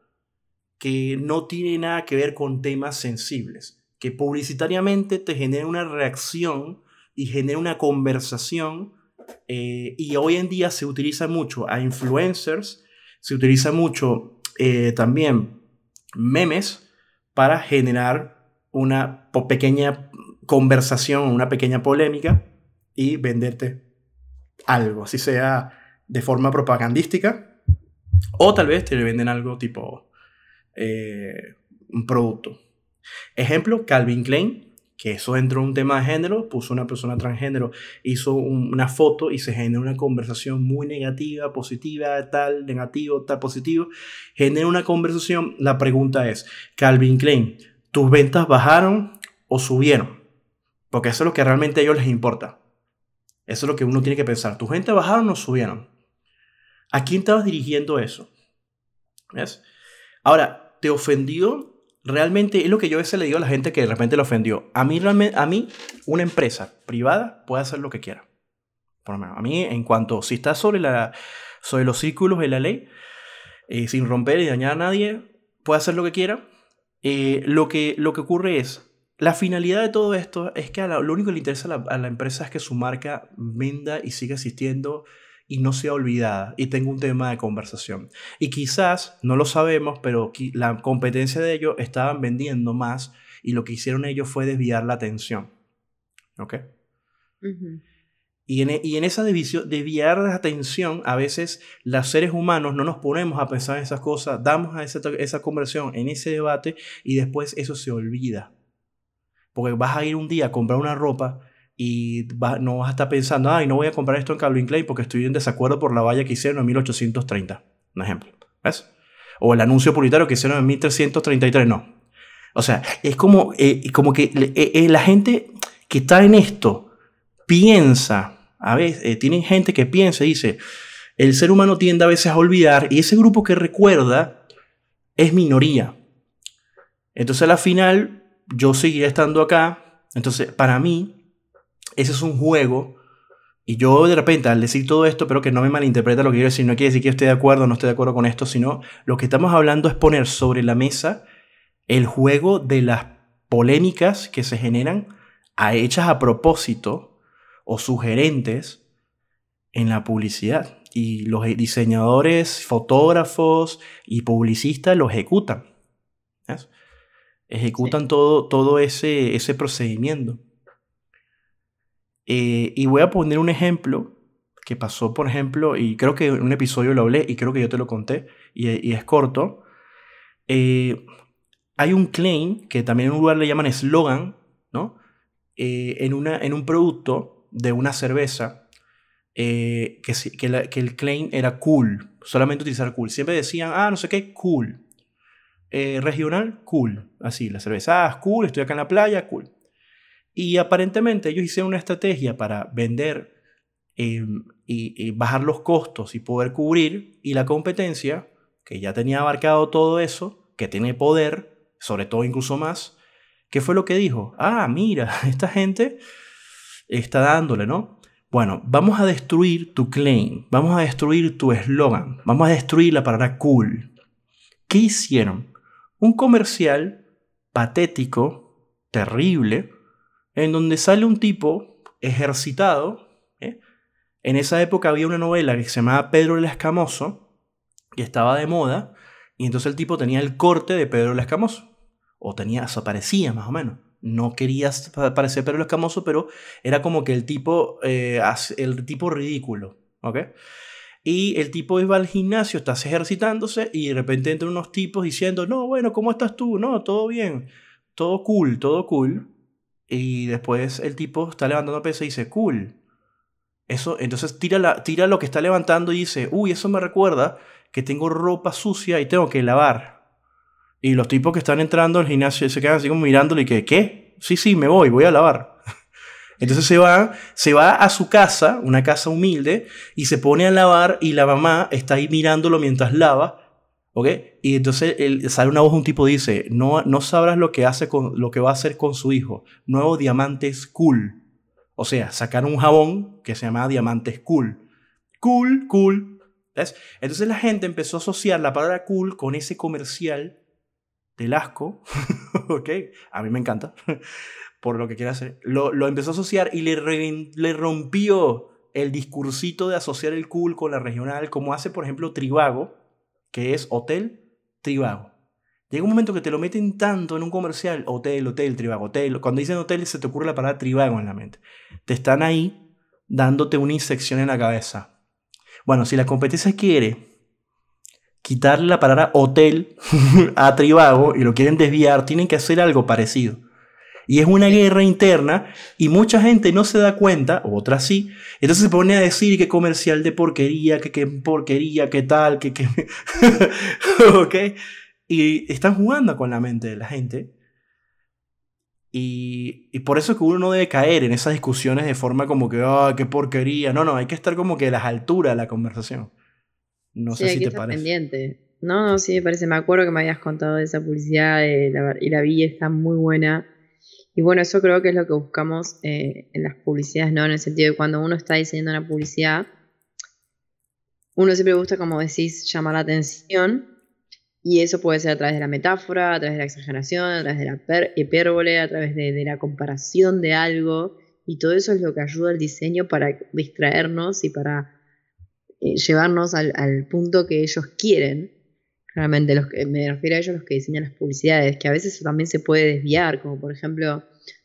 A: que no tiene nada que ver con temas sensibles, que publicitariamente te genera una reacción y genera una conversación eh, y hoy en día se utiliza mucho a influencers, se utiliza mucho eh, también memes para generar una pequeña conversación, una pequeña polémica y venderte algo, así sea de forma propagandística o tal vez te venden algo tipo eh, un producto. Ejemplo, Calvin Klein que eso entró en un tema de género, puso una persona transgénero, hizo una foto y se genera una conversación muy negativa, positiva, tal, negativo, tal, positivo. Genera una conversación. La pregunta es, Calvin Klein, ¿tus ventas bajaron o subieron? Porque eso es lo que realmente a ellos les importa. Eso es lo que uno tiene que pensar. ¿Tus ventas bajaron o subieron? ¿A quién estabas dirigiendo eso? ¿Ves? Ahora, ¿te ofendió realmente es lo que yo a veces le digo a la gente que de repente le ofendió. A mí, a mí una empresa privada puede hacer lo que quiera. Por lo menos, a mí, en cuanto, si está sobre, la, sobre los círculos de la ley, eh, sin romper y dañar a nadie, puede hacer lo que quiera. Eh, lo, que, lo que ocurre es, la finalidad de todo esto es que lo único que le interesa a la, a la empresa es que su marca venda y siga existiendo y no sea olvidada y tenga un tema de conversación. Y quizás, no lo sabemos, pero la competencia de ellos estaban vendiendo más y lo que hicieron ellos fue desviar la atención. ¿Ok? Y en, e, y en, esa división, desviar la atención, a veces los seres humanos no nos ponemos a pensar en esas cosas, damos a esa, esa conversión en ese debate y después eso se olvida. Porque vas a ir un día a comprar una ropa y no vas a estar pensando, ay, no voy a comprar esto en Calvin Klein porque estoy en desacuerdo por la valla que hicieron en 1830. Un ejemplo. ¿Ves? O el anuncio publicitario que hicieron en 1333. No. O sea, es como, eh, como que eh, eh, la gente que está en esto piensa, a veces, tienen gente que piensa y dice, el ser humano tiende a veces a olvidar y ese grupo que recuerda es minoría. Entonces, a la final, yo seguiré estando acá. Entonces, para mí, ese es un juego. Y yo de repente, al decir todo esto, pero que no me malinterpreta lo que quiero decir, no quiere decir que yo esté de acuerdo o no esté de acuerdo con esto, sino lo que estamos hablando es poner sobre la mesa el juego de las polémicas que se generan a hechas a propósito o sugerentes en la publicidad. Y los diseñadores, fotógrafos y publicistas lo ejecutan. Ejecutan todo, todo ese, ese procedimiento. Eh, y voy a poner un ejemplo que pasó, por ejemplo, y creo que en un episodio lo hablé y creo que yo te lo conté, y, es corto. Eh, hay un claim que también en un lugar le llaman eslogan, ¿no? Eh, en, una, en un producto de una cerveza que, que, que, el claim era cool, solamente utilizar cool. Siempre decían, ah, no sé qué, cool. regional, cool. Así, la cerveza, ah, cool, estoy acá en la playa, cool. Y aparentemente ellos hicieron una estrategia para vender em, y, bajar los costos y poder cubrir. Y la competencia, que ya tenía abarcado todo eso, que tiene poder, sobre todo incluso más, ¿qué fue lo que dijo? Ah, mira, esta gente está dándole, ¿no? Bueno, vamos a destruir tu claim, vamos a destruir tu eslogan, vamos a destruir la palabra cool. ¿Qué hicieron? Un comercial patético, terrible, en donde sale un tipo ejercitado. ¿eh? En esa época había una novela que se llamaba Pedro el Escamoso, que estaba de moda, y entonces el tipo tenía el corte de Pedro el Escamoso, o tenía, eso parecía más o menos. No quería parecer Pedro el Escamoso, pero era como que el tipo, eh, el tipo ridículo, ¿ok? Y el tipo va al gimnasio, estás ejercitándose y de repente entran unos tipos diciendo, no, bueno, ¿cómo estás tú? No, todo bien, todo cool, todo cool. Y después el tipo está levantando peso y dice, cool. Eso, entonces tira, la, tira lo que está levantando y dice, uy, eso me recuerda que tengo ropa sucia y tengo que lavar. Y los tipos que están entrando al gimnasio se quedan así como mirándole y que, ¿qué? Sí, sí, me voy, voy a lavar. Entonces se va, se va a su casa, una casa humilde, y se pone a lavar y la mamá está ahí mirándolo mientras lava. ¿Ok? Y entonces sale una voz, un tipo dice, no, no sabrás lo que, hace con, lo que va a hacer con su hijo. Nuevo Diamantes Cool. O sea, sacaron un jabón que se llama Diamantes Cool. Cool, cool. ¿Ves? Entonces la gente empezó a asociar la palabra cool con ese comercial del asco. ¿Ok? A mí me encanta por lo que quiere hacer, lo, lo empezó a asociar y le, le rompió el discursito de asociar el cool con la regional, como hace, por ejemplo, Trivago, que es Hotel Trivago. Llega un momento que te lo meten tanto en un comercial, hotel, hotel, Trivago, hotel. Cuando dicen hotel se te ocurre la palabra Trivago en la mente. Te están ahí dándote una insección en la cabeza. Bueno, si la competencia quiere quitarle la palabra hotel a Trivago y lo quieren desviar, tienen que hacer algo parecido. Y es una guerra interna y mucha gente no se da cuenta, otras sí. Entonces se pone a decir que comercial de porquería, que qué porquería, que tal, que qué... ¿Ok? Y están jugando con la mente de la gente. Y, y, por eso es que uno no debe caer en esas discusiones de forma como que, ah, qué porquería. No, no, hay que estar como que a las alturas de la conversación. No sé si te parece.
B: Pendiente. No, no, sí me parece. Me acuerdo que me habías contado de esa publicidad y la vi, está muy buena. Y bueno, eso creo que es lo que buscamos eh, en las publicidades, ¿no? En el sentido de cuando uno está diseñando una publicidad, uno siempre gusta, como decís, llamar la atención. Y eso puede ser a través de la metáfora, a través de la exageración, a través de la hipérbole, a través de, la comparación de algo. Y todo eso es lo que ayuda al diseño para distraernos y para eh, llevarnos al, al punto que ellos quieren. Realmente, los que, me refiero a ellos los que diseñan las publicidades, que a veces eso también se puede desviar, como por ejemplo,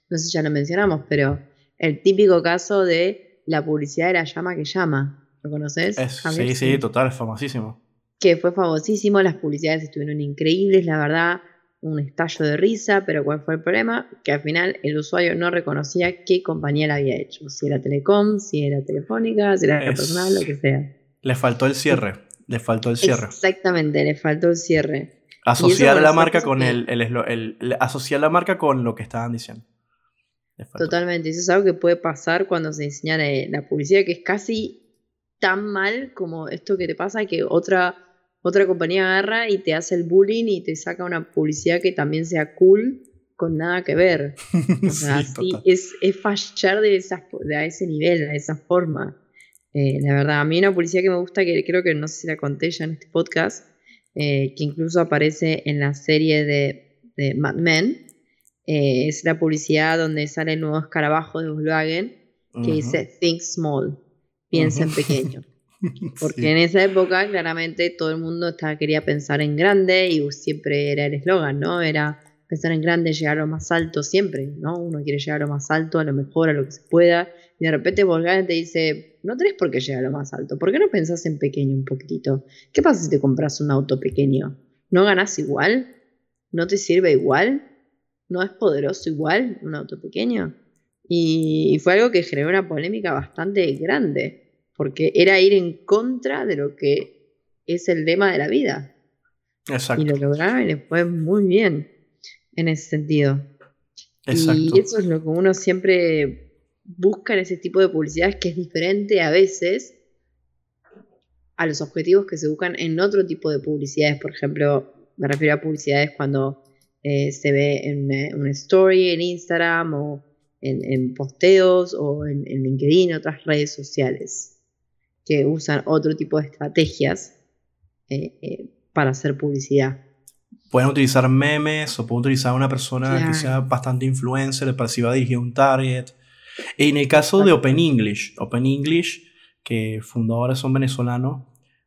B: no sé si ya lo mencionamos, pero el típico caso de la publicidad de la llama que llama. ¿Lo conoces?
A: sí, sí, total, es famosísimo.
B: Que fue famosísimo, las publicidades estuvieron increíbles, la verdad, un estallo de risa, pero ¿cuál fue el problema? Que al final el usuario no reconocía qué compañía la había hecho, si era Telecom, si era Telefónica, si era personal, lo que sea.
A: Le faltó el cierre. Le faltó el cierre.
B: Exactamente, le faltó el cierre.
A: Asociar la marca con el, el, asociar la marca con lo que estaban diciendo.
B: Totalmente, eso es algo que puede pasar cuando se diseña la publicidad, que es casi tan mal como esto que te pasa que otra, otra compañía agarra y te hace el bullying y te saca una publicidad que también sea cool con nada que ver. O sea, sí, es, es, fallar de, esas, de a ese nivel, de esa forma. Eh, la verdad, a mí una publicidad que me gusta, que creo que no sé si la conté ya en este podcast, eh, que incluso aparece en la serie de, de Mad Men, eh, es la publicidad donde sale el nuevo escarabajo de Volkswagen que dice Think Small, piensa en pequeño. Porque en esa época claramente todo el mundo estaba, quería pensar en grande y siempre era el eslogan, ¿no? Era pensar en grande, llegar a lo más alto siempre, ¿no? Uno quiere llegar a lo más alto, a lo mejor, a lo que se pueda. Y de repente Volkswagen te dice, no tenés por qué llegar a lo más alto, ¿por qué no pensás en pequeño un poquitito? ¿Qué pasa si te compras un auto pequeño? ¿No ganás igual? ¿No te sirve igual? ¿No es poderoso igual un auto pequeño? Y, fue algo que generó una polémica bastante grande, porque era ir en contra de lo que es el lema de la vida. Exacto. Y lo lograron y les fue muy bien en ese sentido. Exacto. Y eso es lo que uno siempre buscan ese tipo de publicidades que es diferente a veces a los objetivos que se buscan en otro tipo de publicidades. Por ejemplo, me refiero a publicidades cuando eh, se ve en eh, una story en Instagram o en, posteos o en, LinkedIn, otras redes sociales que usan otro tipo de estrategias eh, para hacer publicidad.
A: Pueden utilizar memes o pueden utilizar una persona que sea bastante influencer para si va a dirigir un target. En el caso de Open English, Open English, que fundadores son venezolanos,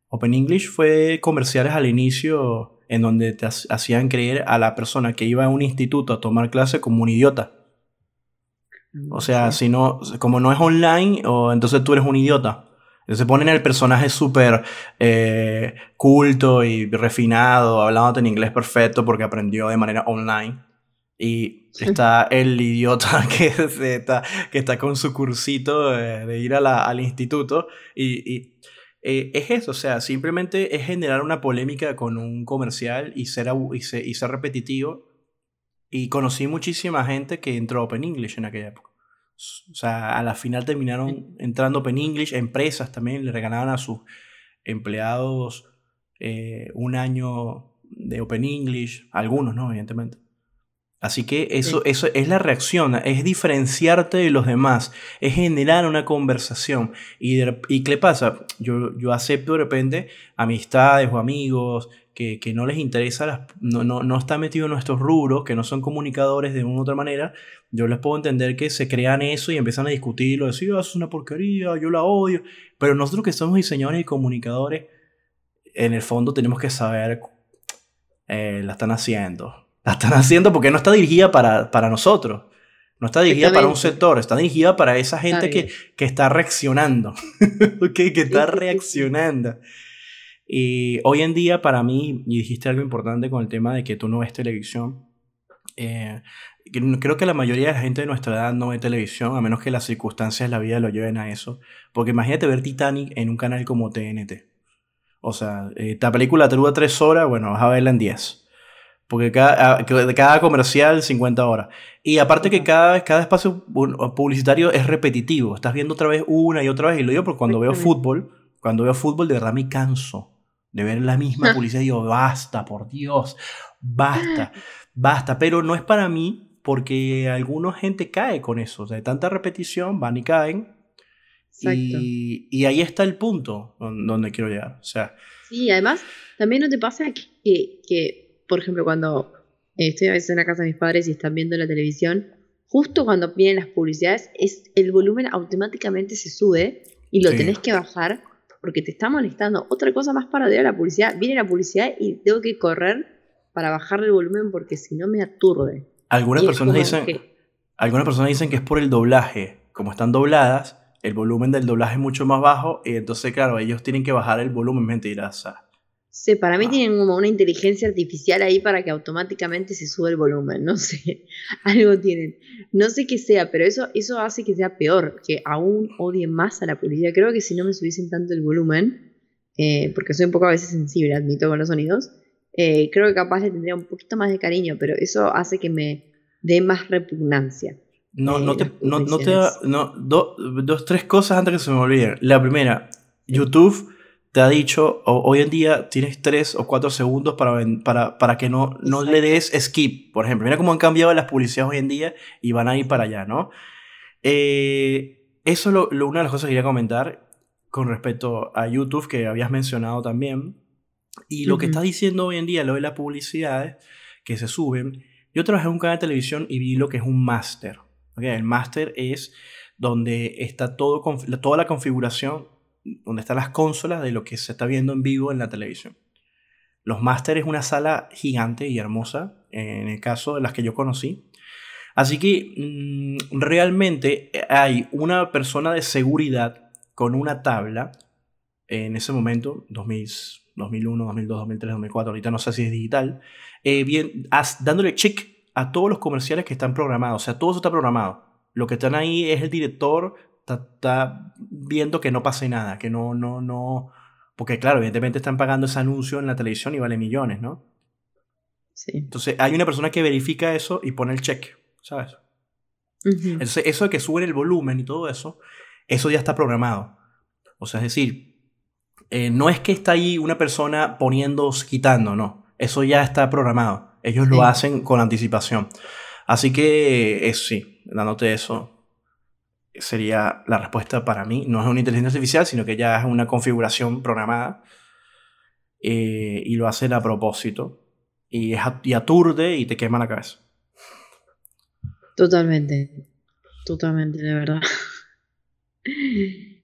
A: Open English fue comerciales al inicio en donde te hacían creer a la persona que iba a un instituto a tomar clase como un idiota. O sea, si no, como no es online, o entonces tú eres un idiota. Se ponen el personaje súper eh, culto y refinado, hablando en inglés perfecto porque aprendió de manera online. Y está el idiota que está, que está con su cursito de, ir a la, al instituto. Y, y eh, es eso, o sea, simplemente es generar una polémica con un comercial y ser, y ser, y ser repetitivo. Y conocí muchísima gente que entró a Open English en aquella época. O sea, a la final terminaron entrando Open English, empresas también le regalaban a sus empleados eh, un año de Open English, algunos, ¿no? Evidentemente. Así que eso, eso es la reacción, es diferenciarte de los demás, es generar una conversación. ¿Y, y qué pasa? Yo, yo acepto de repente amistades o amigos que, que no les interesa, no, no, no están metidos en nuestros rubros, que no son comunicadores de una u otra manera. Yo les puedo entender que se crean eso y empiezan a discutirlo, decir, oh, es una porquería, yo la odio. Pero nosotros que somos diseñadores y comunicadores, en el fondo tenemos que saber, eh, la están haciendo la están haciendo porque no está dirigida para, para nosotros. No está dirigida para un sector, está dirigida para esa gente que, que, está reaccionando. que está reaccionando. Y hoy en día, para mí, y dijiste algo importante con el tema de que tú no ves televisión. Eh, creo que la mayoría de la gente de nuestra edad no ve televisión, a menos que las circunstancias de la vida lo lleven a eso. Porque imagínate ver Titanic en un canal como TNT. O sea, eh, esta película te dura tres horas, bueno, vas a verla en 10. Porque cada, ah, cada comercial 50 horas. Y aparte que cada, cada espacio publicitario es repetitivo. Estás viendo otra vez una y otra vez. Y lo digo porque cuando veo fútbol, cuando veo fútbol de verdad me canso de ver la misma publicidad. Y digo, basta, por Dios, basta, basta. Pero no es para mí porque alguna gente cae con eso. de tanta repetición, van y caen. Y, y, ahí está el punto donde quiero llegar. O sea,
B: sí, además, también no te pasa que, que por ejemplo, cuando estoy a veces en la casa de mis padres y están viendo la televisión, justo cuando vienen las publicidades, es, el volumen automáticamente se sube y lo tenés que bajar porque te está molestando. Otra cosa más para de la publicidad, viene la publicidad y tengo que correr para bajarle el volumen porque si no me aturde.
A: Algunas personas, dicen, algunas personas dicen que es por el doblaje. Como están dobladas, el volumen del doblaje es mucho más bajo y entonces, claro, ellos tienen que bajar el volumen. Mentira,
B: Sí, para mí ah. tienen como una inteligencia artificial ahí para que automáticamente se sube el volumen, no sé, algo tienen. No sé qué sea, pero eso, eso hace que sea peor, que aún odien más a la publicidad. Creo que si no me subiesen tanto el volumen, eh, porque soy un poco a veces sensible, admito, con los sonidos, eh, creo que capaz le tendría un poquito más de cariño, pero eso hace que me dé más repugnancia.
A: No, no te, no, no te no, dos, tres cosas antes que se me olviden. La primera, YouTube te ha dicho, hoy en día tienes tres o cuatro segundos para, para, para que no, no le des skip, por ejemplo. Mira cómo han cambiado las publicidades hoy en día y van a ir para allá, ¿no? Eh, eso es lo, una de las cosas que quería comentar con respecto a YouTube que habías mencionado también. Y lo que está diciendo hoy en día, lo de las publicidades que se suben. Yo trabajé en un canal de televisión y vi lo que es un máster. El máster es donde está todo, toda la configuración donde están las consolas de lo que se está viendo en vivo en la televisión. Los Master es una sala gigante y hermosa, en el caso de las que yo conocí. Así que mm, realmente hay una persona de seguridad con una tabla en ese momento, 2001, 2002, 2003, 2004, ahorita no sé si es digital, eh, bien, dándole check a todos los comerciales que están programados, o sea, todo eso está programado. Lo que están ahí es el director está, viendo que no pase nada, que no, no, no. Porque, claro, evidentemente están pagando ese anuncio en la televisión y vale millones, ¿no? Sí. Entonces, hay una persona que verifica eso y pone el check, ¿sabes? Entonces, eso de que sube el volumen y todo eso, eso ya está programado. O sea, es decir, eh, no es que está ahí una persona poniendo, quitando, no. Eso ya está programado. Ellos lo hacen con anticipación. Así que, es, sí, dándote eso, sería la respuesta para mí. No es una inteligencia artificial, sino que ya es una configuración programada eh, y lo hacen a propósito y, es, y aturde y te quema la cabeza.
B: Totalmente, totalmente, de verdad.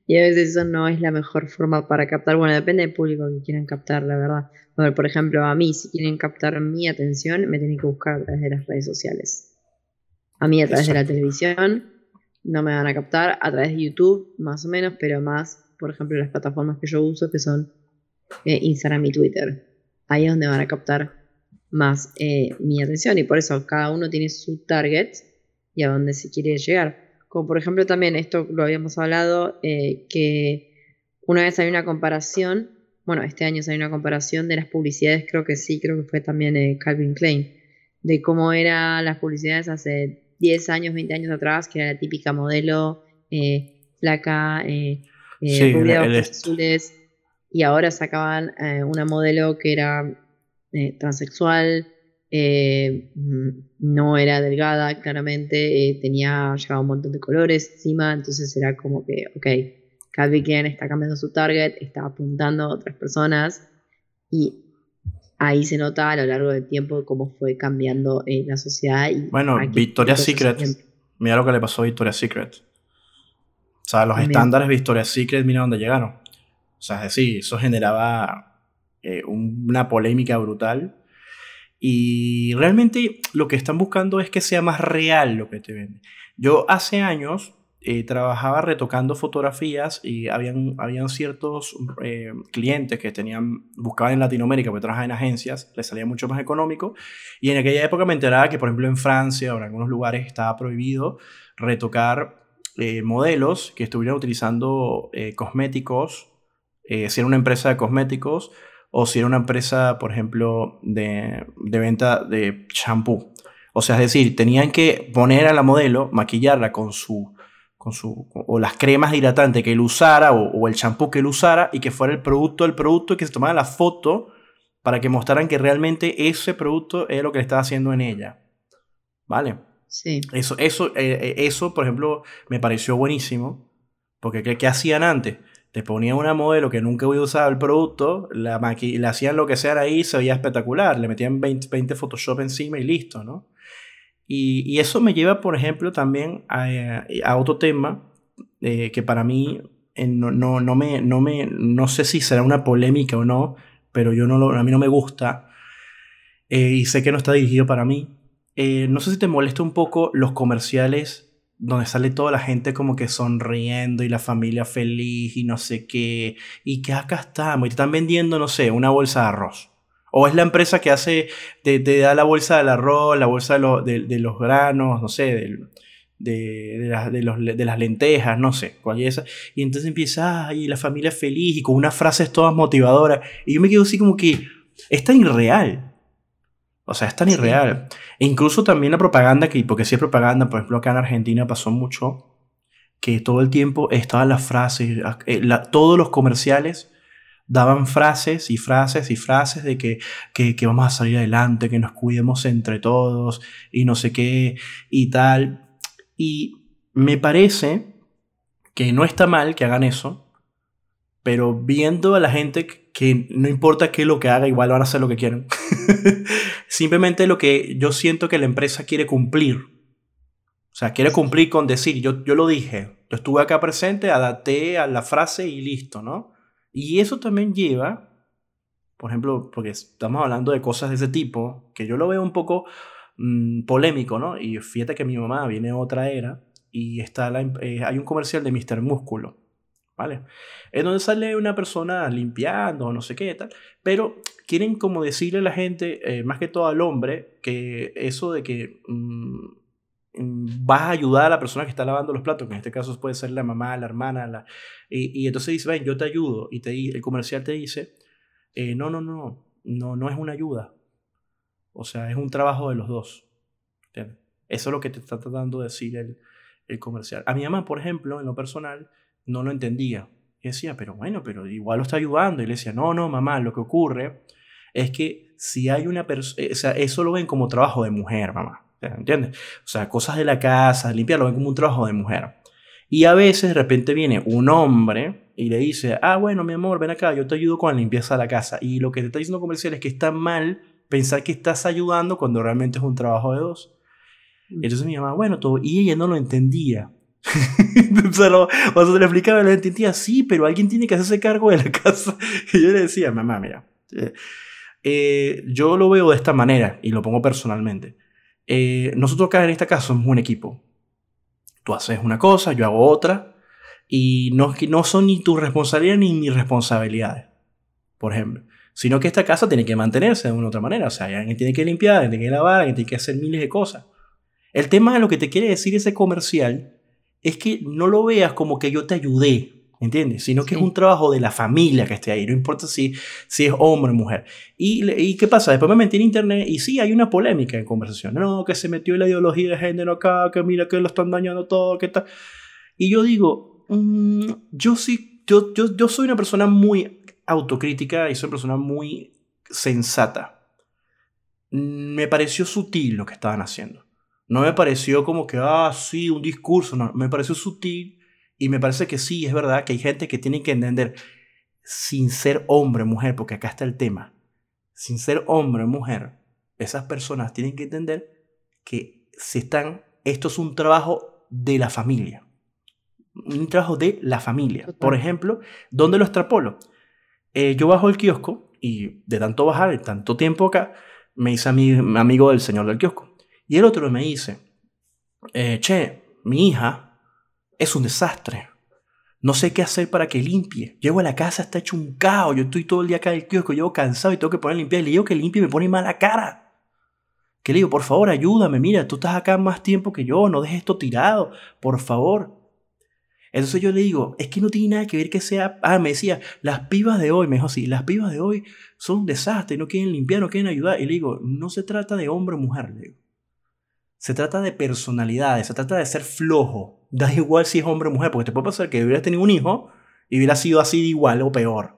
B: y a veces eso no es la mejor forma para captar. Bueno, depende del público que quieran captar, la verdad. por ejemplo, a mí, si quieren captar mi atención, me tienen que buscar a través de las redes sociales. A mí a través de la televisión no me van a captar a través de YouTube, más o menos, pero más por ejemplo, las plataformas que yo uso, que son eh, Instagram y Twitter. Ahí es donde van a captar más eh, mi atención y por eso cada uno tiene su target y a dónde se quiere llegar. Como por ejemplo también esto lo habíamos hablado, eh, que una vez hay una comparación, bueno, este año hay una comparación de las publicidades, creo que sí, creo que fue también Calvin Klein, de cómo eran las publicidades hace 10 años, 20 años atrás, que era la típica modelo flaca, eh, azules, y ahora sacaban eh, una modelo que era eh, transexual, eh, mm, no era delgada, claramente, tenía, llevaba un montón de colores encima, entonces era como que, ok, Calvin Klein está cambiando su target, está apuntando a otras personas y ahí se nota a lo largo del tiempo cómo fue cambiando la sociedad. Y
A: bueno, Victoria's Secret, mira lo que le pasó a Victoria's Secret. O sea, los estándares de Victoria's Secret, mira dónde llegaron. O sea, es decir, eso generaba eh, una polémica brutal. Y realmente lo que están buscando es que sea más real lo que te venden. Yo hace años eh, trabajaba retocando fotografías y habían, habían ciertos eh, clientes que tenían, buscaban en Latinoamérica, porque trabajaban en agencias, les salía mucho más económico. Y en aquella época me enteraba que, por ejemplo, en Francia o en algunos lugares estaba prohibido retocar modelos que estuvieran utilizando cosméticos eh, si era una empresa de cosméticos o si era una empresa, por ejemplo, de, venta de shampoo. O sea, es decir, tenían que poner a la modelo, maquillarla con su, con su, o las cremas hidratantes que él usara, o, el shampoo que él usara, y que fuera el producto del producto, y que se tomara la foto para que mostraran que realmente ese producto es lo que le estaba haciendo en ella. ¿Vale?
B: Sí.
A: Eso, eso, eh, eh, eso por ejemplo, me pareció buenísimo, porque ¿qué, qué hacían antes? te ponían una modelo que nunca hubiera usado el producto, la le hacían lo que sea ahí, se veía espectacular, le metían 20, 20 Photoshop encima y listo, ¿no? Y, eso me lleva, por ejemplo, también a, a otro tema eh, que para mí eh, no, no, no, me, no, me, no sé si será una polémica o no, pero yo no a mí no me gusta eh, y sé que no está dirigido para mí. no sé si te molesta un poco los comerciales donde sale toda la gente como que sonriendo y la familia feliz y no sé qué, y que acá estamos, y te están vendiendo, no sé, una bolsa de arroz. O es la empresa que hace, te, da la bolsa del arroz, la bolsa de, de, los granos, no sé, de, de, los, de, las lentejas, no sé, cuál es esa. Y entonces empieza, ay, la familia feliz y con unas frases todas motivadoras. Y yo me quedo así como que, es tan irreal. O sea, es tan irreal. E incluso también la propaganda, que, porque si es propaganda, por ejemplo, acá en Argentina pasó mucho, que todo el tiempo estaban las frases, eh, todos los comerciales daban frases y frases y frases de que, que, vamos a salir adelante, que nos cuidemos entre todos y no sé qué y tal. Y me parece que no está mal que hagan eso, pero viendo a la gente que no importa qué lo que haga, igual van a hacer lo que quieran. Simplemente lo que yo siento que la empresa quiere cumplir. O sea, quiere cumplir con decir, yo, yo lo dije, yo estuve acá presente, adapté a la frase y listo, ¿no? Y eso también lleva, por ejemplo, porque estamos hablando de cosas de ese tipo, que yo lo veo un poco mm, polémico, ¿no? Y fíjate que mi mamá viene de otra era y está la, eh, hay un comercial de Mr. Músculo. ¿vale? En donde sale una persona limpiando, no sé qué tal, pero quieren como decirle a la gente, eh, más que todo al hombre, que eso de que mm, vas a ayudar a la persona que está lavando los platos, que en este caso puede ser la mamá, la hermana, la, y, entonces dice, ven, yo te ayudo, y te, el comercial te dice, eh, no, no, no, no, no es una ayuda, o sea, es un trabajo de los dos. Eso es lo que te está tratando de decir el, el comercial. A mi mamá, por ejemplo, en lo personal, no lo entendía. Y decía, pero bueno, pero igual lo está ayudando. Y le decía, no, no, mamá, lo que ocurre es que si hay una persona, eh, o sea, eso lo ven como trabajo de mujer, mamá. ¿Entiendes? O sea, cosas de la casa, limpiar, lo ven como un trabajo de mujer. Y a veces de repente viene un hombre y le dice, ah, bueno, mi amor, ven acá, yo te ayudo con la limpieza de la casa. Y lo que te está diciendo comercial es que está mal pensar que estás ayudando cuando realmente es un trabajo de dos. Mm. entonces mi mamá, bueno, todo, y ella no lo entendía. se lo, o sea, se le explicaba, le entendía, sí, pero alguien tiene que hacerse cargo de la casa. Y yo le decía, mamá, mira, eh, eh, yo lo veo de esta manera y lo pongo personalmente. Eh, nosotros acá en esta casa somos un equipo. Tú haces una cosa, yo hago otra. Y no, no son ni tu responsabilidad ni mis responsabilidades, por ejemplo. Sino que esta casa tiene que mantenerse de una u otra manera. O sea, alguien tiene que limpiar, alguien tiene que lavar, alguien tiene que hacer miles de cosas. El tema de lo que te quiere decir ese comercial es que no lo veas como que yo te ayudé, ¿entiendes? Sino que es un trabajo de la familia que esté ahí, no importa si, si es hombre o mujer. ¿Y, ¿Y qué pasa? Después me metí en internet y sí, hay una polémica en conversación. No, que se metió la ideología de género acá, que mira que lo están dañando todo, que tal. Y yo digo, mm, yo sí, yo, yo, yo soy una persona muy autocrítica y soy una persona muy sensata. Me pareció sutil lo que estaban haciendo. No me pareció como que, ah, sí, un discurso. No, me pareció sutil y me parece que sí, es verdad que hay gente que tiene que entender, sin ser hombre o mujer, porque acá está el tema, sin ser hombre o mujer, esas personas tienen que entender que si están, esto es un trabajo de la familia. Un trabajo de la familia. Por ejemplo, ¿dónde lo extrapolo? Eh, yo bajo el kiosco y de tanto bajar, de tanto tiempo acá, me hice mi amigo del señor del kiosco. Y el otro me dice, eh, che, mi hija es un desastre. No sé qué hacer para que limpie. Llego a la casa, está hecho un caos. Yo estoy todo el día acá en el kiosco, llego cansado y tengo que poner a limpiar. Le digo que limpie y me pone mala cara. Que le digo, por favor, ayúdame. Mira, tú estás acá más tiempo que yo. No dejes esto tirado. Por favor. Entonces yo le digo, es que no tiene nada que ver que sea. Ah, me decía, las pibas de hoy, me dijo así, las pibas de hoy son un desastre, no quieren limpiar, no quieren ayudar. Y le digo, no se trata de hombre o mujer. Se trata de personalidades, se trata de ser flojo. Da igual si es hombre o mujer, porque te puede pasar que hubieras tenido un hijo y hubiera sido así de igual o peor.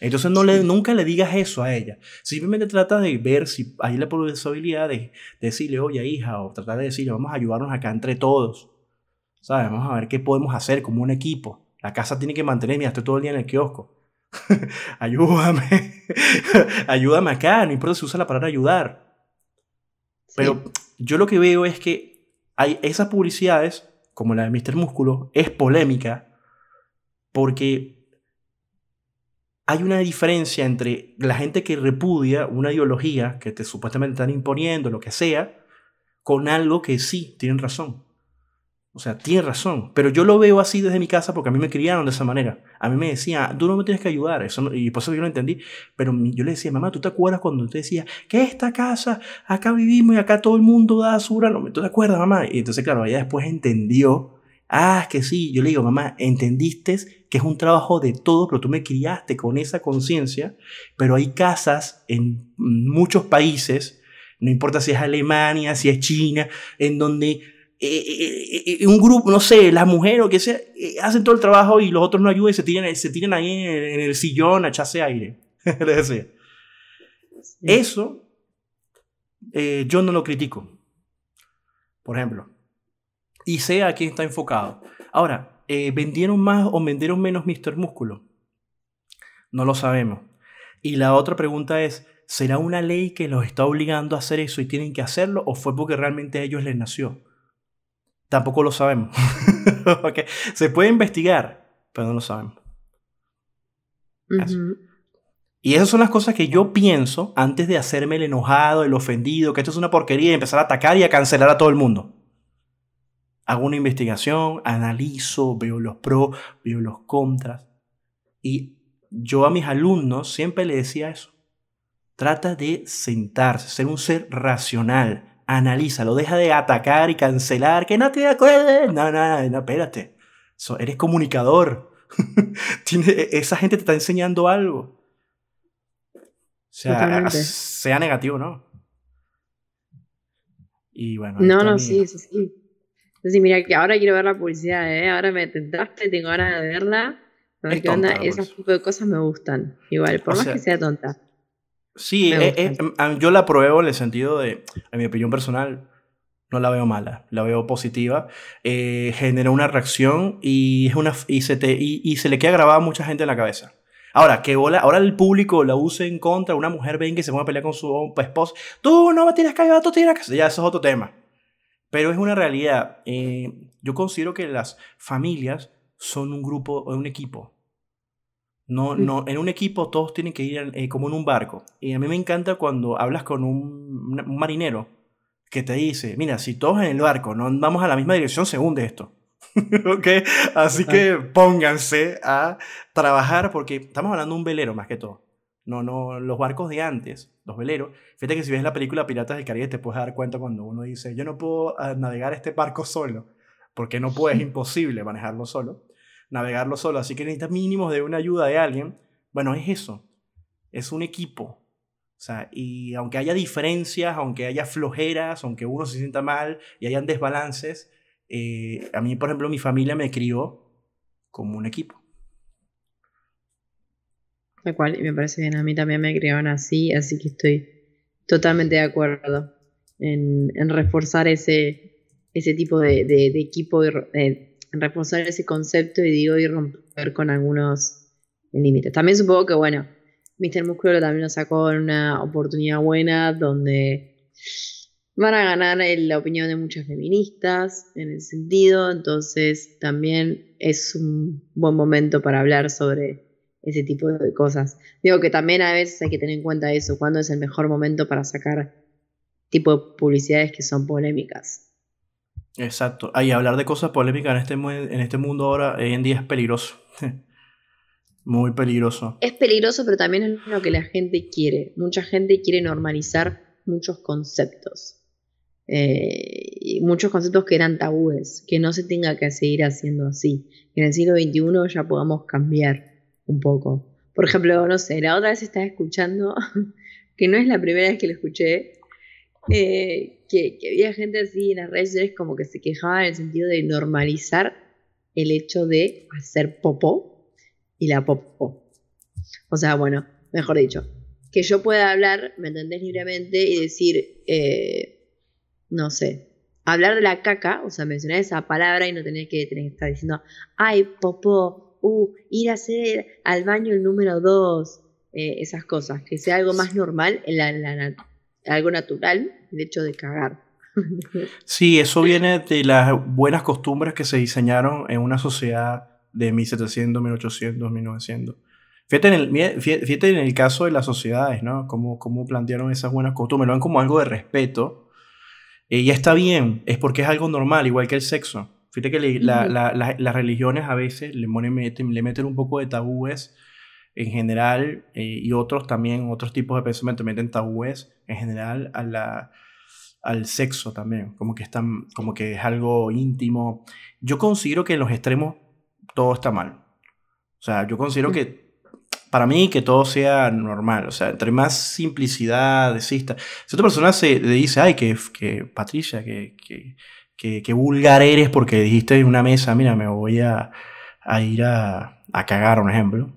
A: Entonces no le, nunca le digas eso a ella. Simplemente trata de ver si hay la posibilidad de, decirle, oye hija, o tratar de decirle, vamos a ayudarnos acá entre todos. ¿Sabes? Vamos a ver qué podemos hacer como un equipo. La casa tiene que mantener, mira, estoy todo el día en el kiosco. ayúdame. ayúdame acá, no importa si usa la palabra ayudar. Pero yo lo que veo es que hay esas publicidades, como la de Mr. Músculo, es polémica porque hay una diferencia entre la gente que repudia una ideología que te supuestamente están imponiendo, lo que sea, con algo que sí tienen razón. O sea, tiene razón. Pero yo lo veo así desde mi casa porque a mí me criaron de esa manera. A mí me decía, tú no me tienes que ayudar. Eso y por eso yo lo entendí. Pero yo le decía, mamá, ¿tú te acuerdas cuando te decía que esta casa, acá vivimos y acá todo el mundo da basura? No, ¿tú te acuerdas, mamá? Y entonces, claro, ella después entendió. Ah, es que sí. Yo le digo, mamá, entendiste que es un trabajo de todos, pero tú me criaste con esa conciencia. Pero hay casas en muchos países, no importa si es Alemania, si es China, en donde eh, eh, eh, un grupo, no sé, las mujeres o que sea, hacen todo el trabajo y los otros no ayudan y se tiran, se tiran ahí en, el sillón a echarse aire. Eso yo no lo critico, por ejemplo. Y sé a quién está enfocado. Ahora, ¿vendieron más o vendieron menos Mr. Músculo? No lo sabemos. Y la otra pregunta es, ¿será una ley que los está obligando a hacer eso y tienen que hacerlo o fue porque realmente a ellos les nació? Tampoco lo sabemos. Se puede investigar, pero no lo sabemos. Y esas son las cosas que yo pienso antes de hacerme el enojado, el ofendido, que esto es una porquería y empezar a atacar y a cancelar a todo el mundo. Hago una investigación, analizo, veo los pros, veo los contras. Y yo a mis alumnos siempre les decía eso. Trata de sentarse, ser un ser racional, analízalo, deja de atacar y cancelar, que no te acuerdes. No, no, no, espérate. eres comunicador. Tiene, esa gente te está enseñando algo. Sea, sea negativo, ¿no? Y bueno.
B: No, no, sí, sí, sí. Entonces, mira, que ahora quiero ver la publicidad, ¿eh? Ahora me tentaste, tengo ganas de verla. A ver qué onda. Ese tipo de cosas me gustan. Igual, por más que sea tonta.
A: Sí, eh, eh, yo la pruebo en el sentido de, en mi opinión personal, no la veo mala, la veo positiva. Eh, genera una reacción y, es una, y, se te, y, se le queda grabada a mucha gente en la cabeza. Ahora, que ahora el público la use en contra, una mujer venga y se ponga a pelear con su esposo, tú no me tienes que tú tienes que... Ya, eso es otro tema. Pero es una realidad. yo considero que las familias son un grupo, un equipo. No, no, en un equipo todos tienen que ir eh, como en un barco. Y a mí me encanta cuando hablas con un, marinero que te dice, mira, si todos en el barco no vamos a la misma dirección, se hunde esto. ¿Ok? Así que pónganse a trabajar porque estamos hablando de un velero más que todo. No, no, los barcos de antes, los veleros. Fíjate que si ves la película Piratas del Caribe te puedes dar cuenta cuando uno dice, yo no puedo ah, navegar este barco solo, porque no puedes, es imposible manejarlo solo, navegarlo solo, así que necesitas mínimos de una ayuda de alguien. Bueno, es eso, es un equipo. O sea, y aunque haya diferencias, aunque haya flojeras, aunque uno se sienta mal y hayan desbalances, eh, a mí, por ejemplo, mi familia me crió como un equipo.
B: Tal cual, me parece bien, a mí también me criaron así, así que estoy totalmente de acuerdo en, reforzar ese, ese tipo de, equipo, reforzar ese concepto y digo, y romper con algunos límites. También supongo que, bueno, Mr. Músculo también nos sacó en una oportunidad buena donde van a ganar la opinión de muchas feministas en el sentido, entonces también es un buen momento para hablar sobre ese tipo de cosas. Digo que también a veces hay que tener en cuenta eso, cuándo es el mejor momento para sacar tipo de publicidades que son polémicas.
A: Exacto. Ahí hablar de cosas polémicas en este, en este mundo ahora, hoy en día es peligroso. Muy peligroso.
B: Es peligroso, pero también es lo que la gente quiere. Mucha gente quiere normalizar muchos conceptos. Eh, muchos conceptos que eran tabúes, que no se tenga que seguir haciendo así. Que en el siglo XXI ya podamos cambiar un poco. Por ejemplo, no sé, la otra vez estaba escuchando, que no es la primera vez que lo escuché, eh, que, había gente así en las redes como que se quejaba en el sentido de normalizar el hecho de hacer popó y la popó. O sea, bueno, mejor dicho, que yo pueda hablar, ¿me entendés libremente? Y decir, eh, no sé, hablar de la caca, o sea, mencionar esa palabra y no tener que, tener que estar diciendo, ay, popó, uh, ir a hacer al baño el número dos, eh, esas cosas, que sea algo más normal, en la, algo natural, el hecho de cagar.
A: Sí, eso viene de las buenas costumbres que se diseñaron en una sociedad de 1700, 1800, 1900. Fíjate en el, fíjate en el caso de las sociedades, ¿no? Cómo, cómo plantearon esas buenas costumbres. Lo ven como algo de respeto. Y ya está bien, es porque es algo normal, igual que el sexo. Fíjate que las religiones a veces le, meten, le meten un poco de tabúes en general eh, y otros también, otros tipos de pensamiento meten tabúes en general a la, al sexo también, como que, están, como que es algo íntimo. Yo considero que en los extremos todo está mal. O sea, yo considero que para mí que todo sea normal, o sea, entre más simplicidad exista. Si otra persona se le dice, ay, que, que Patricia, que, que que, vulgar eres porque dijiste en una mesa, mira, me voy a, ir a, a, cagar, un ejemplo.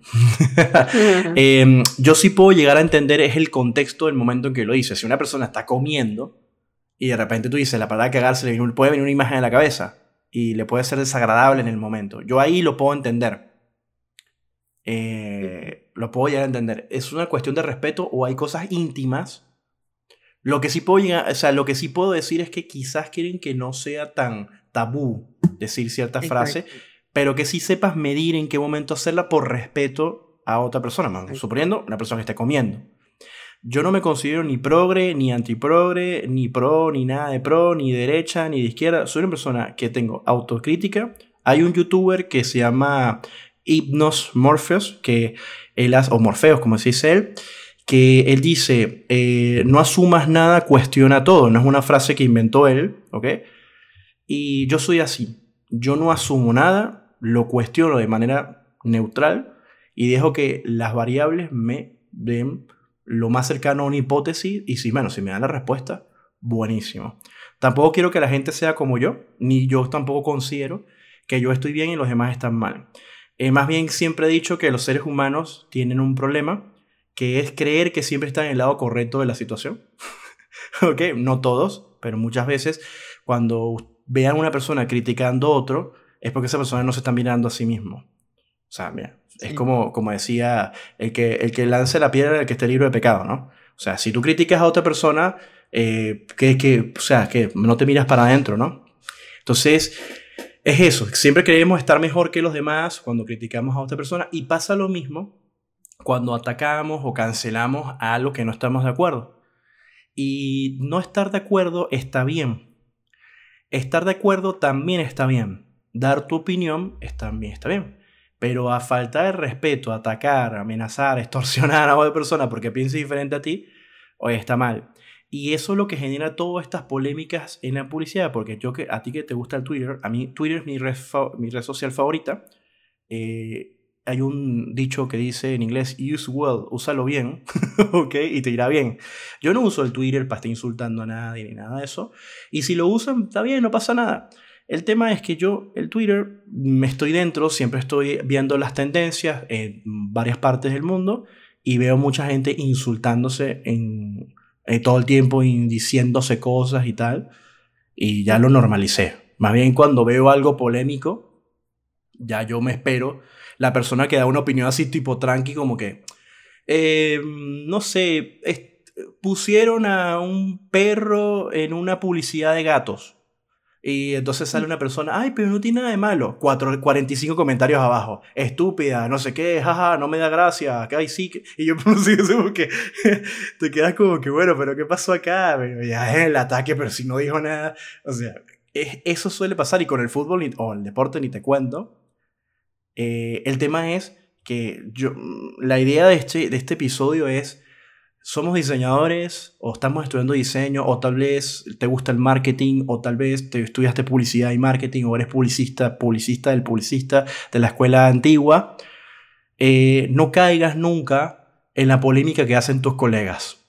A: Em, yo sí puedo llegar a entender es el contexto del momento en que lo dices. Si una persona está comiendo y de repente tú dices la palabra cagar, se le puede venir una imagen en la cabeza y le puede ser desagradable en el momento. Yo ahí lo puedo entender. Eh, lo puedo llegar a entender. ¿Es una cuestión de respeto o hay cosas íntimas lo que sí puedo o sea, lo que sí puedo decir es que quizás quieren que no sea tan tabú decir cierta frase, pero que sí sepas medir en qué momento hacerla por respeto a otra persona, suponiendo una persona que esté comiendo. Yo no me considero ni progre, ni antiprogre, ni pro, ni nada de pro, ni derecha, ni de izquierda. Soy una persona que tengo autocrítica. Hay un youtuber que se llama Hypnos Morpheus, que él hace, o Morpheus, como se dice él, que él dice, eh, no asumas nada, cuestiona todo. No es una frase que inventó él, ¿ok? Y yo soy así. Yo no asumo nada, lo cuestiono de manera neutral y dejo que las variables me den lo más cercano a una hipótesis y si, bueno, me dan la respuesta, buenísimo. Tampoco quiero que la gente sea como yo, ni yo tampoco considero que yo estoy bien y los demás están mal. Eh, más bien siempre he dicho que los seres humanos tienen un problema que es creer que siempre están en el lado correcto de la situación. ¿Ok? No todos, pero muchas veces cuando vean una persona criticando a otro, es porque esa persona no se está mirando a sí mismo. O sea, mira, es como, como decía, el que, el que lance la piedra el que esté libre de pecado, ¿no? O sea, si tú criticas a otra persona, eh, que, que, o sea, que no te miras para adentro, ¿no? Entonces, es eso, siempre creemos estar mejor que los demás cuando criticamos a otra persona y pasa lo mismo cuando atacamos o cancelamos a algo que no estamos de acuerdo. Y no estar de acuerdo está bien. Estar de acuerdo también está bien. Dar tu opinión está bien, está bien. Pero a falta de respeto, atacar, amenazar, extorsionar a otra persona porque piense diferente a ti, oye, está mal. Y eso es lo que genera todas estas polémicas en la publicidad, porque yo que a ti que te gusta el Twitter, a mí Twitter es mi red, mi red social favorita. Eh, hay un dicho que dice en inglés, use well, úsalo bien, ¿ok? Y te irá bien. Yo no uso el Twitter para estar insultando a nadie ni nada de eso. Y si lo usan, está bien, no pasa nada. El tema es que yo, el Twitter, me estoy dentro, siempre estoy viendo las tendencias en varias partes del mundo y veo mucha gente insultándose en, eh, todo el tiempo y diciéndose cosas y tal. Y ya lo normalicé. Más bien cuando veo algo polémico, ya yo me espero la persona que da una opinión así tipo tranqui, como que, eh, no sé, pusieron a un perro en una publicidad de gatos. Y entonces sale una persona, ay, pero no tiene nada de malo. Cuatro, 45 comentarios abajo. Estúpida, no sé qué, jaja, no me da gracia. Ay, sí. Y yo puse eso que te quedas como que, bueno, pero ¿qué pasó acá? Ya es el ataque, pero si no dijo nada. O sea, eso suele pasar y con el fútbol o el deporte ni te cuento. Eh, el tema es que yo, la idea de este, de este episodio es, somos diseñadores o estamos estudiando diseño o tal vez te gusta el marketing o tal vez te estudiaste publicidad y marketing o eres publicista, publicista del publicista de la escuela antigua. Eh, no caigas nunca en la polémica que hacen tus colegas.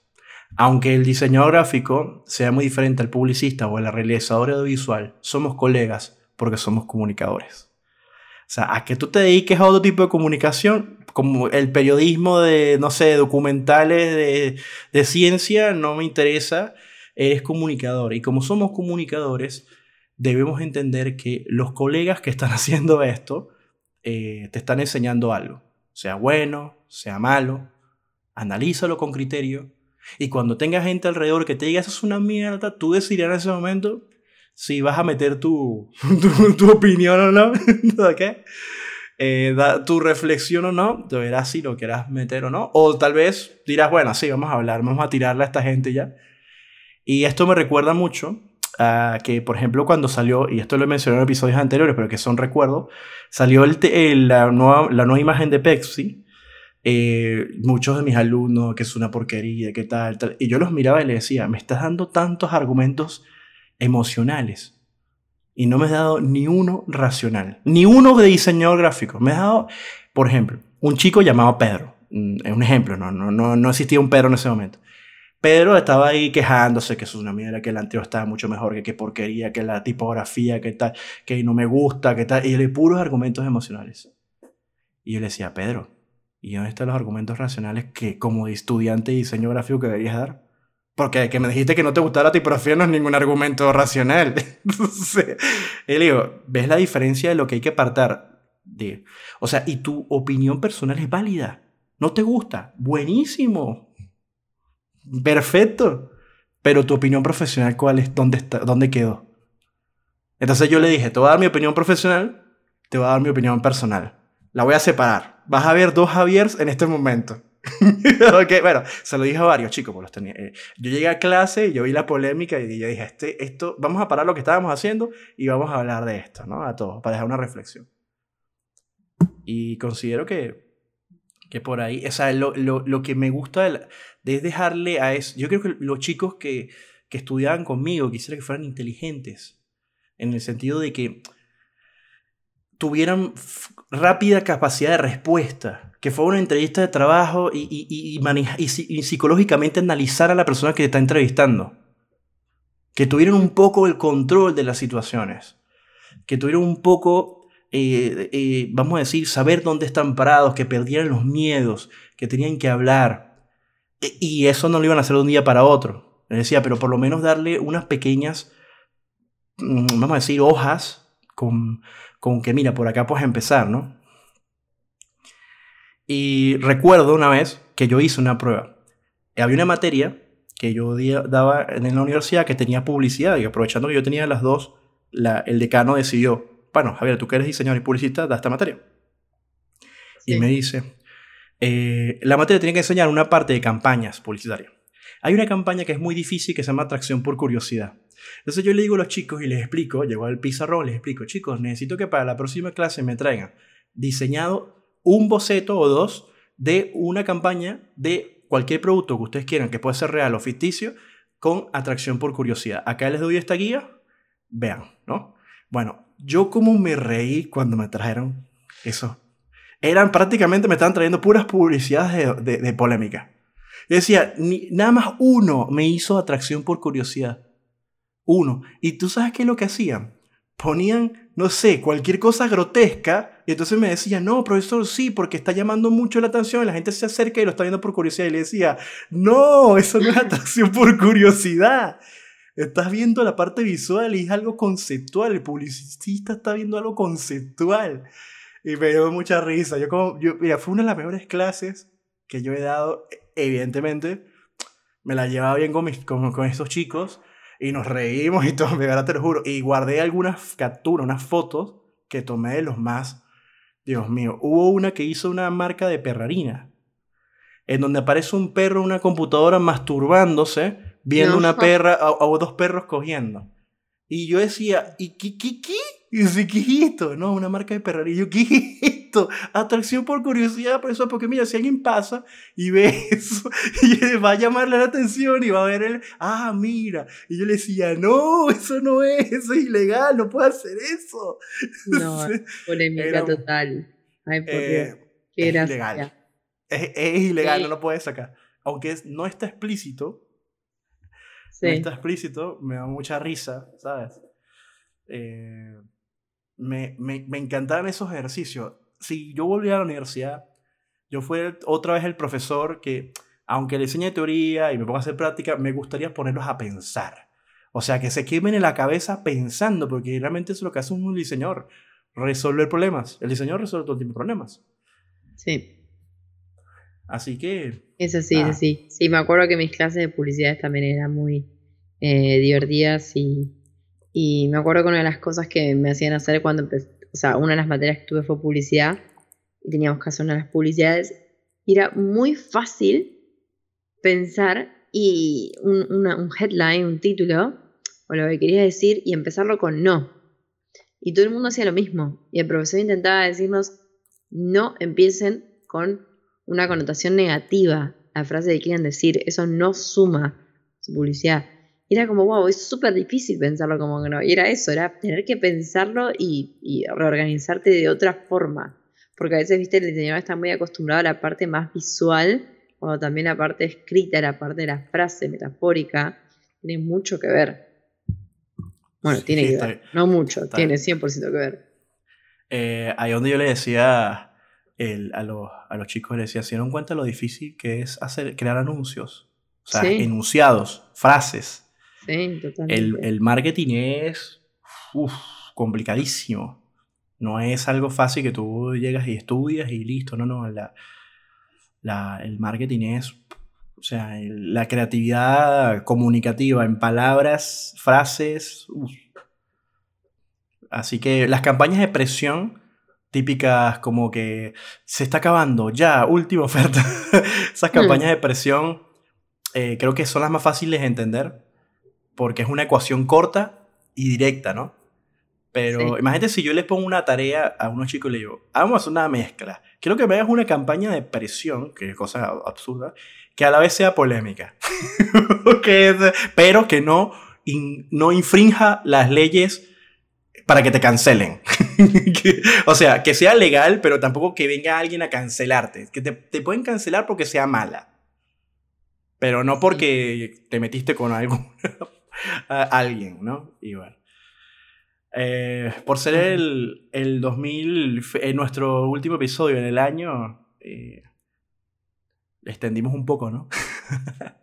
A: Aunque el diseñador gráfico sea muy diferente al publicista o al realizador audiovisual, somos colegas porque somos comunicadores. O sea, a que tú te dediques a otro tipo de comunicación, como el periodismo de, no sé, documentales de, de ciencia, no me interesa, eres comunicador. Y como somos comunicadores, debemos entender que los colegas que están haciendo esto eh, te están enseñando algo. Sea bueno, sea malo, analízalo con criterio. Y cuando tengas gente alrededor que te diga eso es una mierda, tú decidirás en ese momento si vas a meter tu, tu, opinión o no, ¿qué? Eh, tu reflexión o no, te verás si lo quieras meter o no. O tal vez dirás, bueno, sí, vamos a hablar, vamos a tirarle a esta gente ya. Y esto me recuerda mucho a que, por ejemplo, cuando salió, y esto lo he mencionado en episodios anteriores, pero que son recuerdos, salió el, la, nueva, la nueva imagen de Pepsi. Eh, muchos de mis alumnos, que es una porquería, que tal, tal. Y yo los miraba y les decía, me estás dando tantos argumentos emocionales. Y no me has dado ni uno racional, ni uno de diseñador gráfico. Me has dado, por ejemplo, un chico llamado Pedro. Mm, es un ejemplo, no, no, no, no existía un Pedro en ese momento. Pedro estaba ahí quejándose que una mierda, que el anterior estaba mucho mejor, que qué porquería, que la tipografía, que tal, que no me gusta, que tal. Y le puros argumentos emocionales. Y yo le decía, Pedro, ¿y dónde están los argumentos racionales que como estudiante de diseño gráfico que deberías dar? Porque que me dijiste que no te gustaba la tipografía no es ningún argumento racional. y le digo, ¿ves la diferencia de lo que hay que apartar? O sea, y tu opinión personal es válida. ¿No te gusta? Buenísimo. Perfecto. Pero tu opinión profesional, ¿cuál es? ¿Dónde, está? ¿Dónde quedó? Entonces yo le dije, te voy a dar mi opinión profesional, te voy a dar mi opinión personal. La voy a separar. Vas a ver dos Javiers en este momento. ok, bueno, se lo dije a varios chicos, pues los tenía. Eh, yo llegué a clase y yo vi la polémica y yo dije, este, esto, vamos a parar lo que estábamos haciendo y vamos a hablar de esto, ¿no? A todos, para dejar una reflexión. Y considero que, que por ahí, o sea, lo, lo, lo que me gusta de, es dejarle a eso, yo creo que los chicos que, que estudiaban conmigo quisiera que fueran inteligentes, en el sentido de que tuvieran rápida capacidad de respuesta que fue una entrevista de trabajo y, y, y, psicológicamente analizar a la persona que está entrevistando. Que tuvieron un poco el control de las situaciones. Que tuvieron un poco, eh, eh, vamos a decir, saber dónde están parados, que perdieran los miedos, que tenían que hablar. E, y eso no lo iban a hacer de un día para otro. Les decía, pero por lo menos darle unas pequeñas, mm, vamos a decir, hojas con, con que, mira, por acá puedes empezar, ¿no? Y recuerdo una vez que yo hice una prueba. Había una materia que yo daba en la universidad que tenía publicidad y aprovechando que yo tenía las dos, el decano decidió, bueno, Javier, tú que eres diseñador y publicista, da esta materia. Y me dice, eh, la materia tiene que enseñar una parte de campañas publicitarias. Hay una campaña que es muy difícil que se llama atracción por curiosidad. Entonces yo le digo a los chicos y les explico, llego al pizarrón, les explico, chicos, necesito que para la próxima clase me traigan diseñado un boceto o dos de una campaña de cualquier producto que ustedes quieran, que puede ser real o ficticio, con atracción por curiosidad. Acá les doy esta guía, vean, ¿no? Bueno, yo como me reí cuando me trajeron eso. Eran prácticamente, me estaban trayendo puras publicidades de, polémica. Decía, ni, nada más uno me hizo atracción por curiosidad. Uno. Y tú sabes qué es lo que hacían? Ponían, no sé, cualquier cosa grotesca. Y entonces me decían, no, profesor, sí, porque está llamando mucho la atención. La gente se acerca y lo está viendo por curiosidad. Y le decía, no, eso no es atracción por curiosidad. Estás viendo la parte visual y es algo conceptual. El publicista está viendo algo conceptual. Y me dio mucha risa. Yo como, yo, mira, fue una de las mejores clases que yo he dado, evidentemente. Me la llevaba bien con, mis, con, con chicos y nos reímos y todo, me te lo juro. Y guardé algunas capturas, unas fotos que tomé de los más. Dios mío, hubo una que hizo una marca de perrarina, en donde aparece un perro en una computadora masturbándose, viendo una perra o, dos perros cogiendo. Y yo decía, ¿y qué, qué, qué? Y dice, ¿qué es esto? No, una marca de perrarina. Y yo, ¿qué Atracción por curiosidad, por eso, porque mira, si alguien pasa y ve eso, y va a llamarle la atención y va a ver el, ah, mira. Y yo le decía, no, eso no es, eso es ilegal, no puedo hacer eso.
B: No, polémica total. Ay, por Dios. Eh,
A: es ilegal. Es, es ilegal, no lo puedes sacar. Aunque no está explícito, no está explícito, me da mucha risa, ¿sabes? Eh, me, me, me encantaban esos ejercicios. Si yo volviera a la universidad, yo fuera otra vez el profesor que, aunque le enseñe teoría y me ponga a hacer práctica, me gustaría ponerlos a pensar. O sea, que se quemen en la cabeza pensando, porque realmente eso es lo que hace un diseñador, resolver problemas. El diseñador resuelve todo tipo de problemas.
B: Sí.
A: Así que...
B: Eso sí, eso sí. Sí, me acuerdo que mis clases de publicidad también eran muy eh, divertidas y y me acuerdo que una de las cosas que me hacían hacer cuando empecé, o sea, una de las materias que tuve fue publicidad, y teníamos que hacer una de las publicidades, era muy fácil pensar y un, headline, un título, o lo que quería decir, y empezarlo con no. Y todo el mundo hacía lo mismo. Y el profesor intentaba decirnos, no empiecen con una connotación negativa la frase que quieren decir. Eso no suma su publicidad era como, wow, es súper difícil pensarlo como que no. Y era eso, era tener que pensarlo y, reorganizarte de otra forma. Porque a veces, viste, el diseñador está muy acostumbrado a la parte más visual, cuando también la parte escrita, la parte de la frase metafórica, tiene mucho que ver. Bueno, tiene que ver. No mucho, tiene 100% que ver.
A: Eh, ahí donde yo le decía el, a, los, a los chicos, les decía, ¿se dieron cuenta lo difícil que es hacer, crear anuncios? O sea, enunciados, frases. El, marketing es complicadísimo. No es algo fácil que tú llegas y estudias y listo. No, no. el marketing es. O sea, la creatividad comunicativa en palabras, frases. Así que las campañas de presión típicas como que se está acabando, ya, última oferta. Esas campañas hmm. de presión eh, creo que son las más fáciles de entender porque es una ecuación corta y directa, ¿no? Pero imagínate si yo les pongo una tarea a unos chicos y les digo, vamos a hacer una mezcla. Quiero que me hagas una campaña de presión, que es cosa absurda, que a la vez sea polémica. pero que no, no infrinja las leyes para que te cancelen. o sea, que sea legal, pero tampoco que venga alguien a cancelarte. Que te, te pueden cancelar porque sea mala. Pero no porque te metiste con algo a alguien, ¿no? Y bueno. Eh, por ser el, el 2000, en nuestro último episodio en el año, eh, extendimos un poco, ¿no?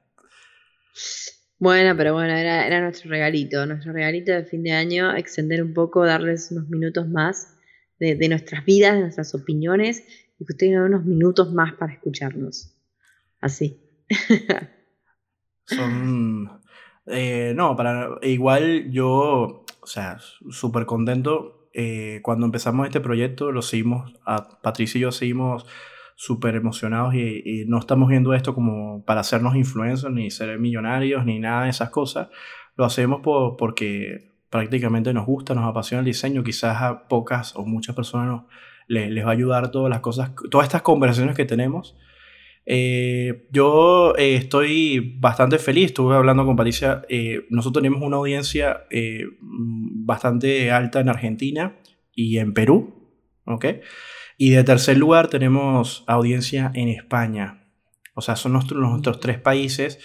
B: bueno, pero bueno, era, era, nuestro regalito, nuestro regalito de fin de año, extender un poco, darles unos minutos más de, de nuestras vidas, de nuestras opiniones, y que ustedes den unos minutos más para escucharnos. Así.
A: Son eh, no, para igual yo, o sea, súper contento. Eh, cuando empezamos este proyecto, lo seguimos, a Patricia y yo seguimos súper emocionados y, no estamos viendo esto como para hacernos influencers, ni ser millonarios, ni nada de esas cosas. lo hacemos por, porque prácticamente nos gusta, nos apasiona el diseño. Quizás a pocas o muchas personas les, va a ayudar todas las cosas, todas estas conversaciones que tenemos. Eh, yo eh, estoy bastante feliz, estuve hablando con Patricia, eh, nosotros tenemos una audiencia bastante alta en Argentina y en Perú, ¿ok? Y de tercer lugar tenemos audiencia en España. O sea, son nuestros, nuestros tres países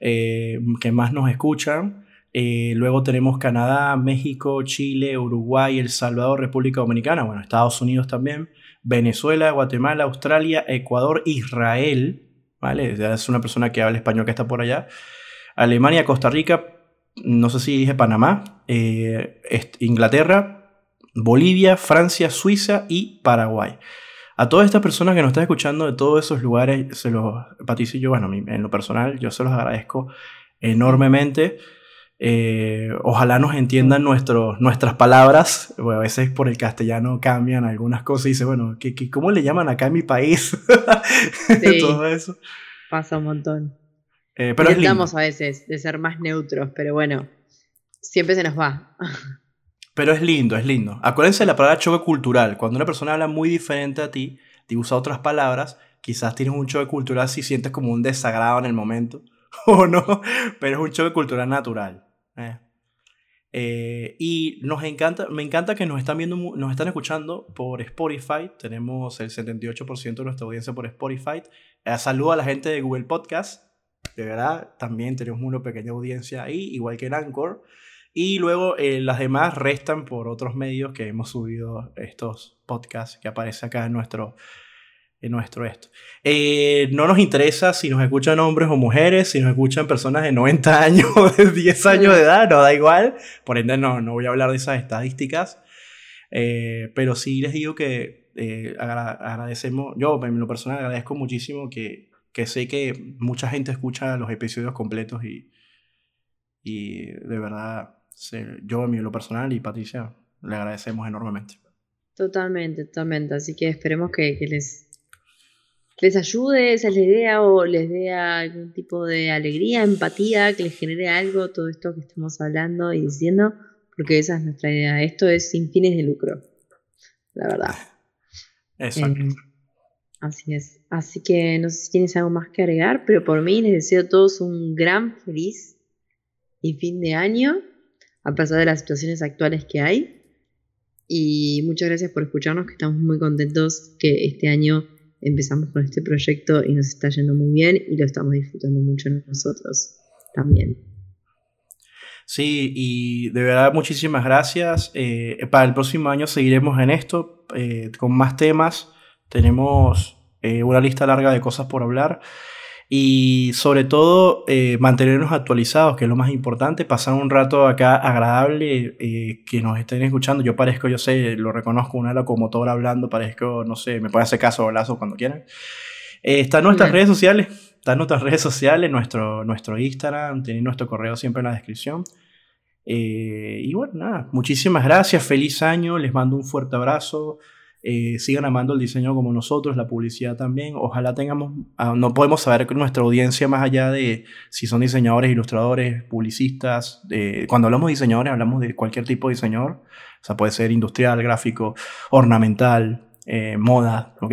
A: que más nos escuchan. luego tenemos Canadá, México, Chile, Uruguay, El Salvador, República Dominicana, bueno, Estados Unidos también. Venezuela, Guatemala, Australia, Ecuador, Israel, ¿vale? Es una persona que habla español que está por allá. Alemania, Costa Rica, no sé si dije Panamá, eh, Inglaterra, Bolivia, Francia, Suiza y Paraguay. A todas estas personas que nos están escuchando de todos esos lugares, se los, Patricio y yo, bueno, en lo personal, yo se los agradezco enormemente. Eh, ojalá nos entiendan nuestros, nuestras palabras. a veces por el castellano cambian algunas cosas y dice, bueno, ¿qué, cómo le llaman acá en mi país?
B: Todo eso. Pasa un montón. Eh, pero Intentamos a veces de ser más neutros, pero bueno, siempre se nos va.
A: pero es lindo, es lindo. Acuérdense de la palabra choque cultural. Cuando una persona habla muy diferente a ti, te usa otras palabras, quizás tienes un choque cultural si sientes como un desagrado en el momento o no, pero es un choque cultural natural. Eh. Eh, y nos encanta, me encanta que nos están viendo, nos están escuchando por Spotify. Tenemos el 78% de nuestra audiencia por Spotify. Eh, saludo a la gente de Google Podcast. De verdad, también tenemos una pequeña audiencia ahí, igual que en Anchor. Y luego las demás restan por otros medios que hemos subido estos podcasts que aparece acá en nuestro nuestro esto. Eh, no nos interesa si nos escuchan hombres o mujeres, si nos escuchan personas de 90 años o de 10 años de edad, no da igual. Por ende, no, no voy a hablar de esas estadísticas. Eh, pero sí les digo que eh, agradecemos, yo en lo personal agradezco muchísimo que, que sé que mucha gente escucha los episodios completos y, y de verdad, yo en lo personal y Patricia le agradecemos enormemente.
B: Totalmente, totalmente. Así que esperemos que, que les les ayude, esa es la idea, o les dé algún tipo de alegría, empatía, que les genere algo, todo esto que estamos hablando y diciendo, porque esa es nuestra idea. Esto es sin fines de lucro, la verdad. Exacto. Eh, así es. Así que no sé si tienes algo más que agregar, pero por mí les deseo a todos un gran, feliz y fin de año, a pesar de las situaciones actuales que hay. Y muchas gracias por escucharnos, que estamos muy contentos que este año empezamos con este proyecto y nos está yendo muy bien y lo estamos disfrutando mucho nosotros también.
A: Sí, y de verdad muchísimas gracias. Eh, para el próximo año seguiremos en esto eh, con más temas. Tenemos eh, una lista larga de cosas por hablar y sobre todo eh, mantenernos actualizados, que es lo más importante, pasar un rato acá agradable, eh, que nos estén escuchando. Yo parezco, yo sé, lo reconozco, una locomotora hablando, parezco, no sé, me puede hacer caso o lazo cuando quieran. Eh, está en nuestras redes sociales, está en nuestras redes sociales, nuestro, nuestro Instagram, tienen nuestro correo siempre en la descripción. y bueno, nada, muchísimas gracias, feliz año, les mando un fuerte abrazo. Eh, sigan amando el diseño como nosotros, la publicidad también. Ojalá tengamos, ah, no podemos saber que nuestra audiencia, más allá de si son diseñadores, ilustradores, publicistas, cuando hablamos de diseñadores, hablamos de cualquier tipo de diseñador, o sea, puede ser industrial, gráfico, ornamental, eh, moda, ¿ok?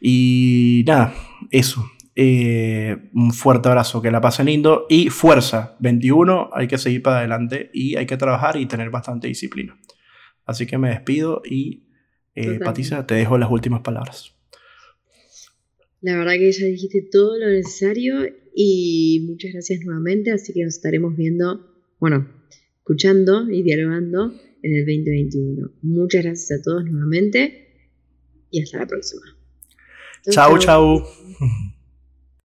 A: Y nada, eso. Eh, un fuerte abrazo, que la pasen lindo y fuerza. 21, hay que seguir para adelante y hay que trabajar y tener bastante disciplina. Así que me despido y eh, Patricia, te dejo las últimas palabras.
B: La verdad que ya dijiste todo lo necesario y muchas gracias nuevamente, así que nos estaremos viendo, bueno, escuchando y dialogando en el 2021. Muchas gracias a todos nuevamente y hasta la próxima.
A: Chao, chao.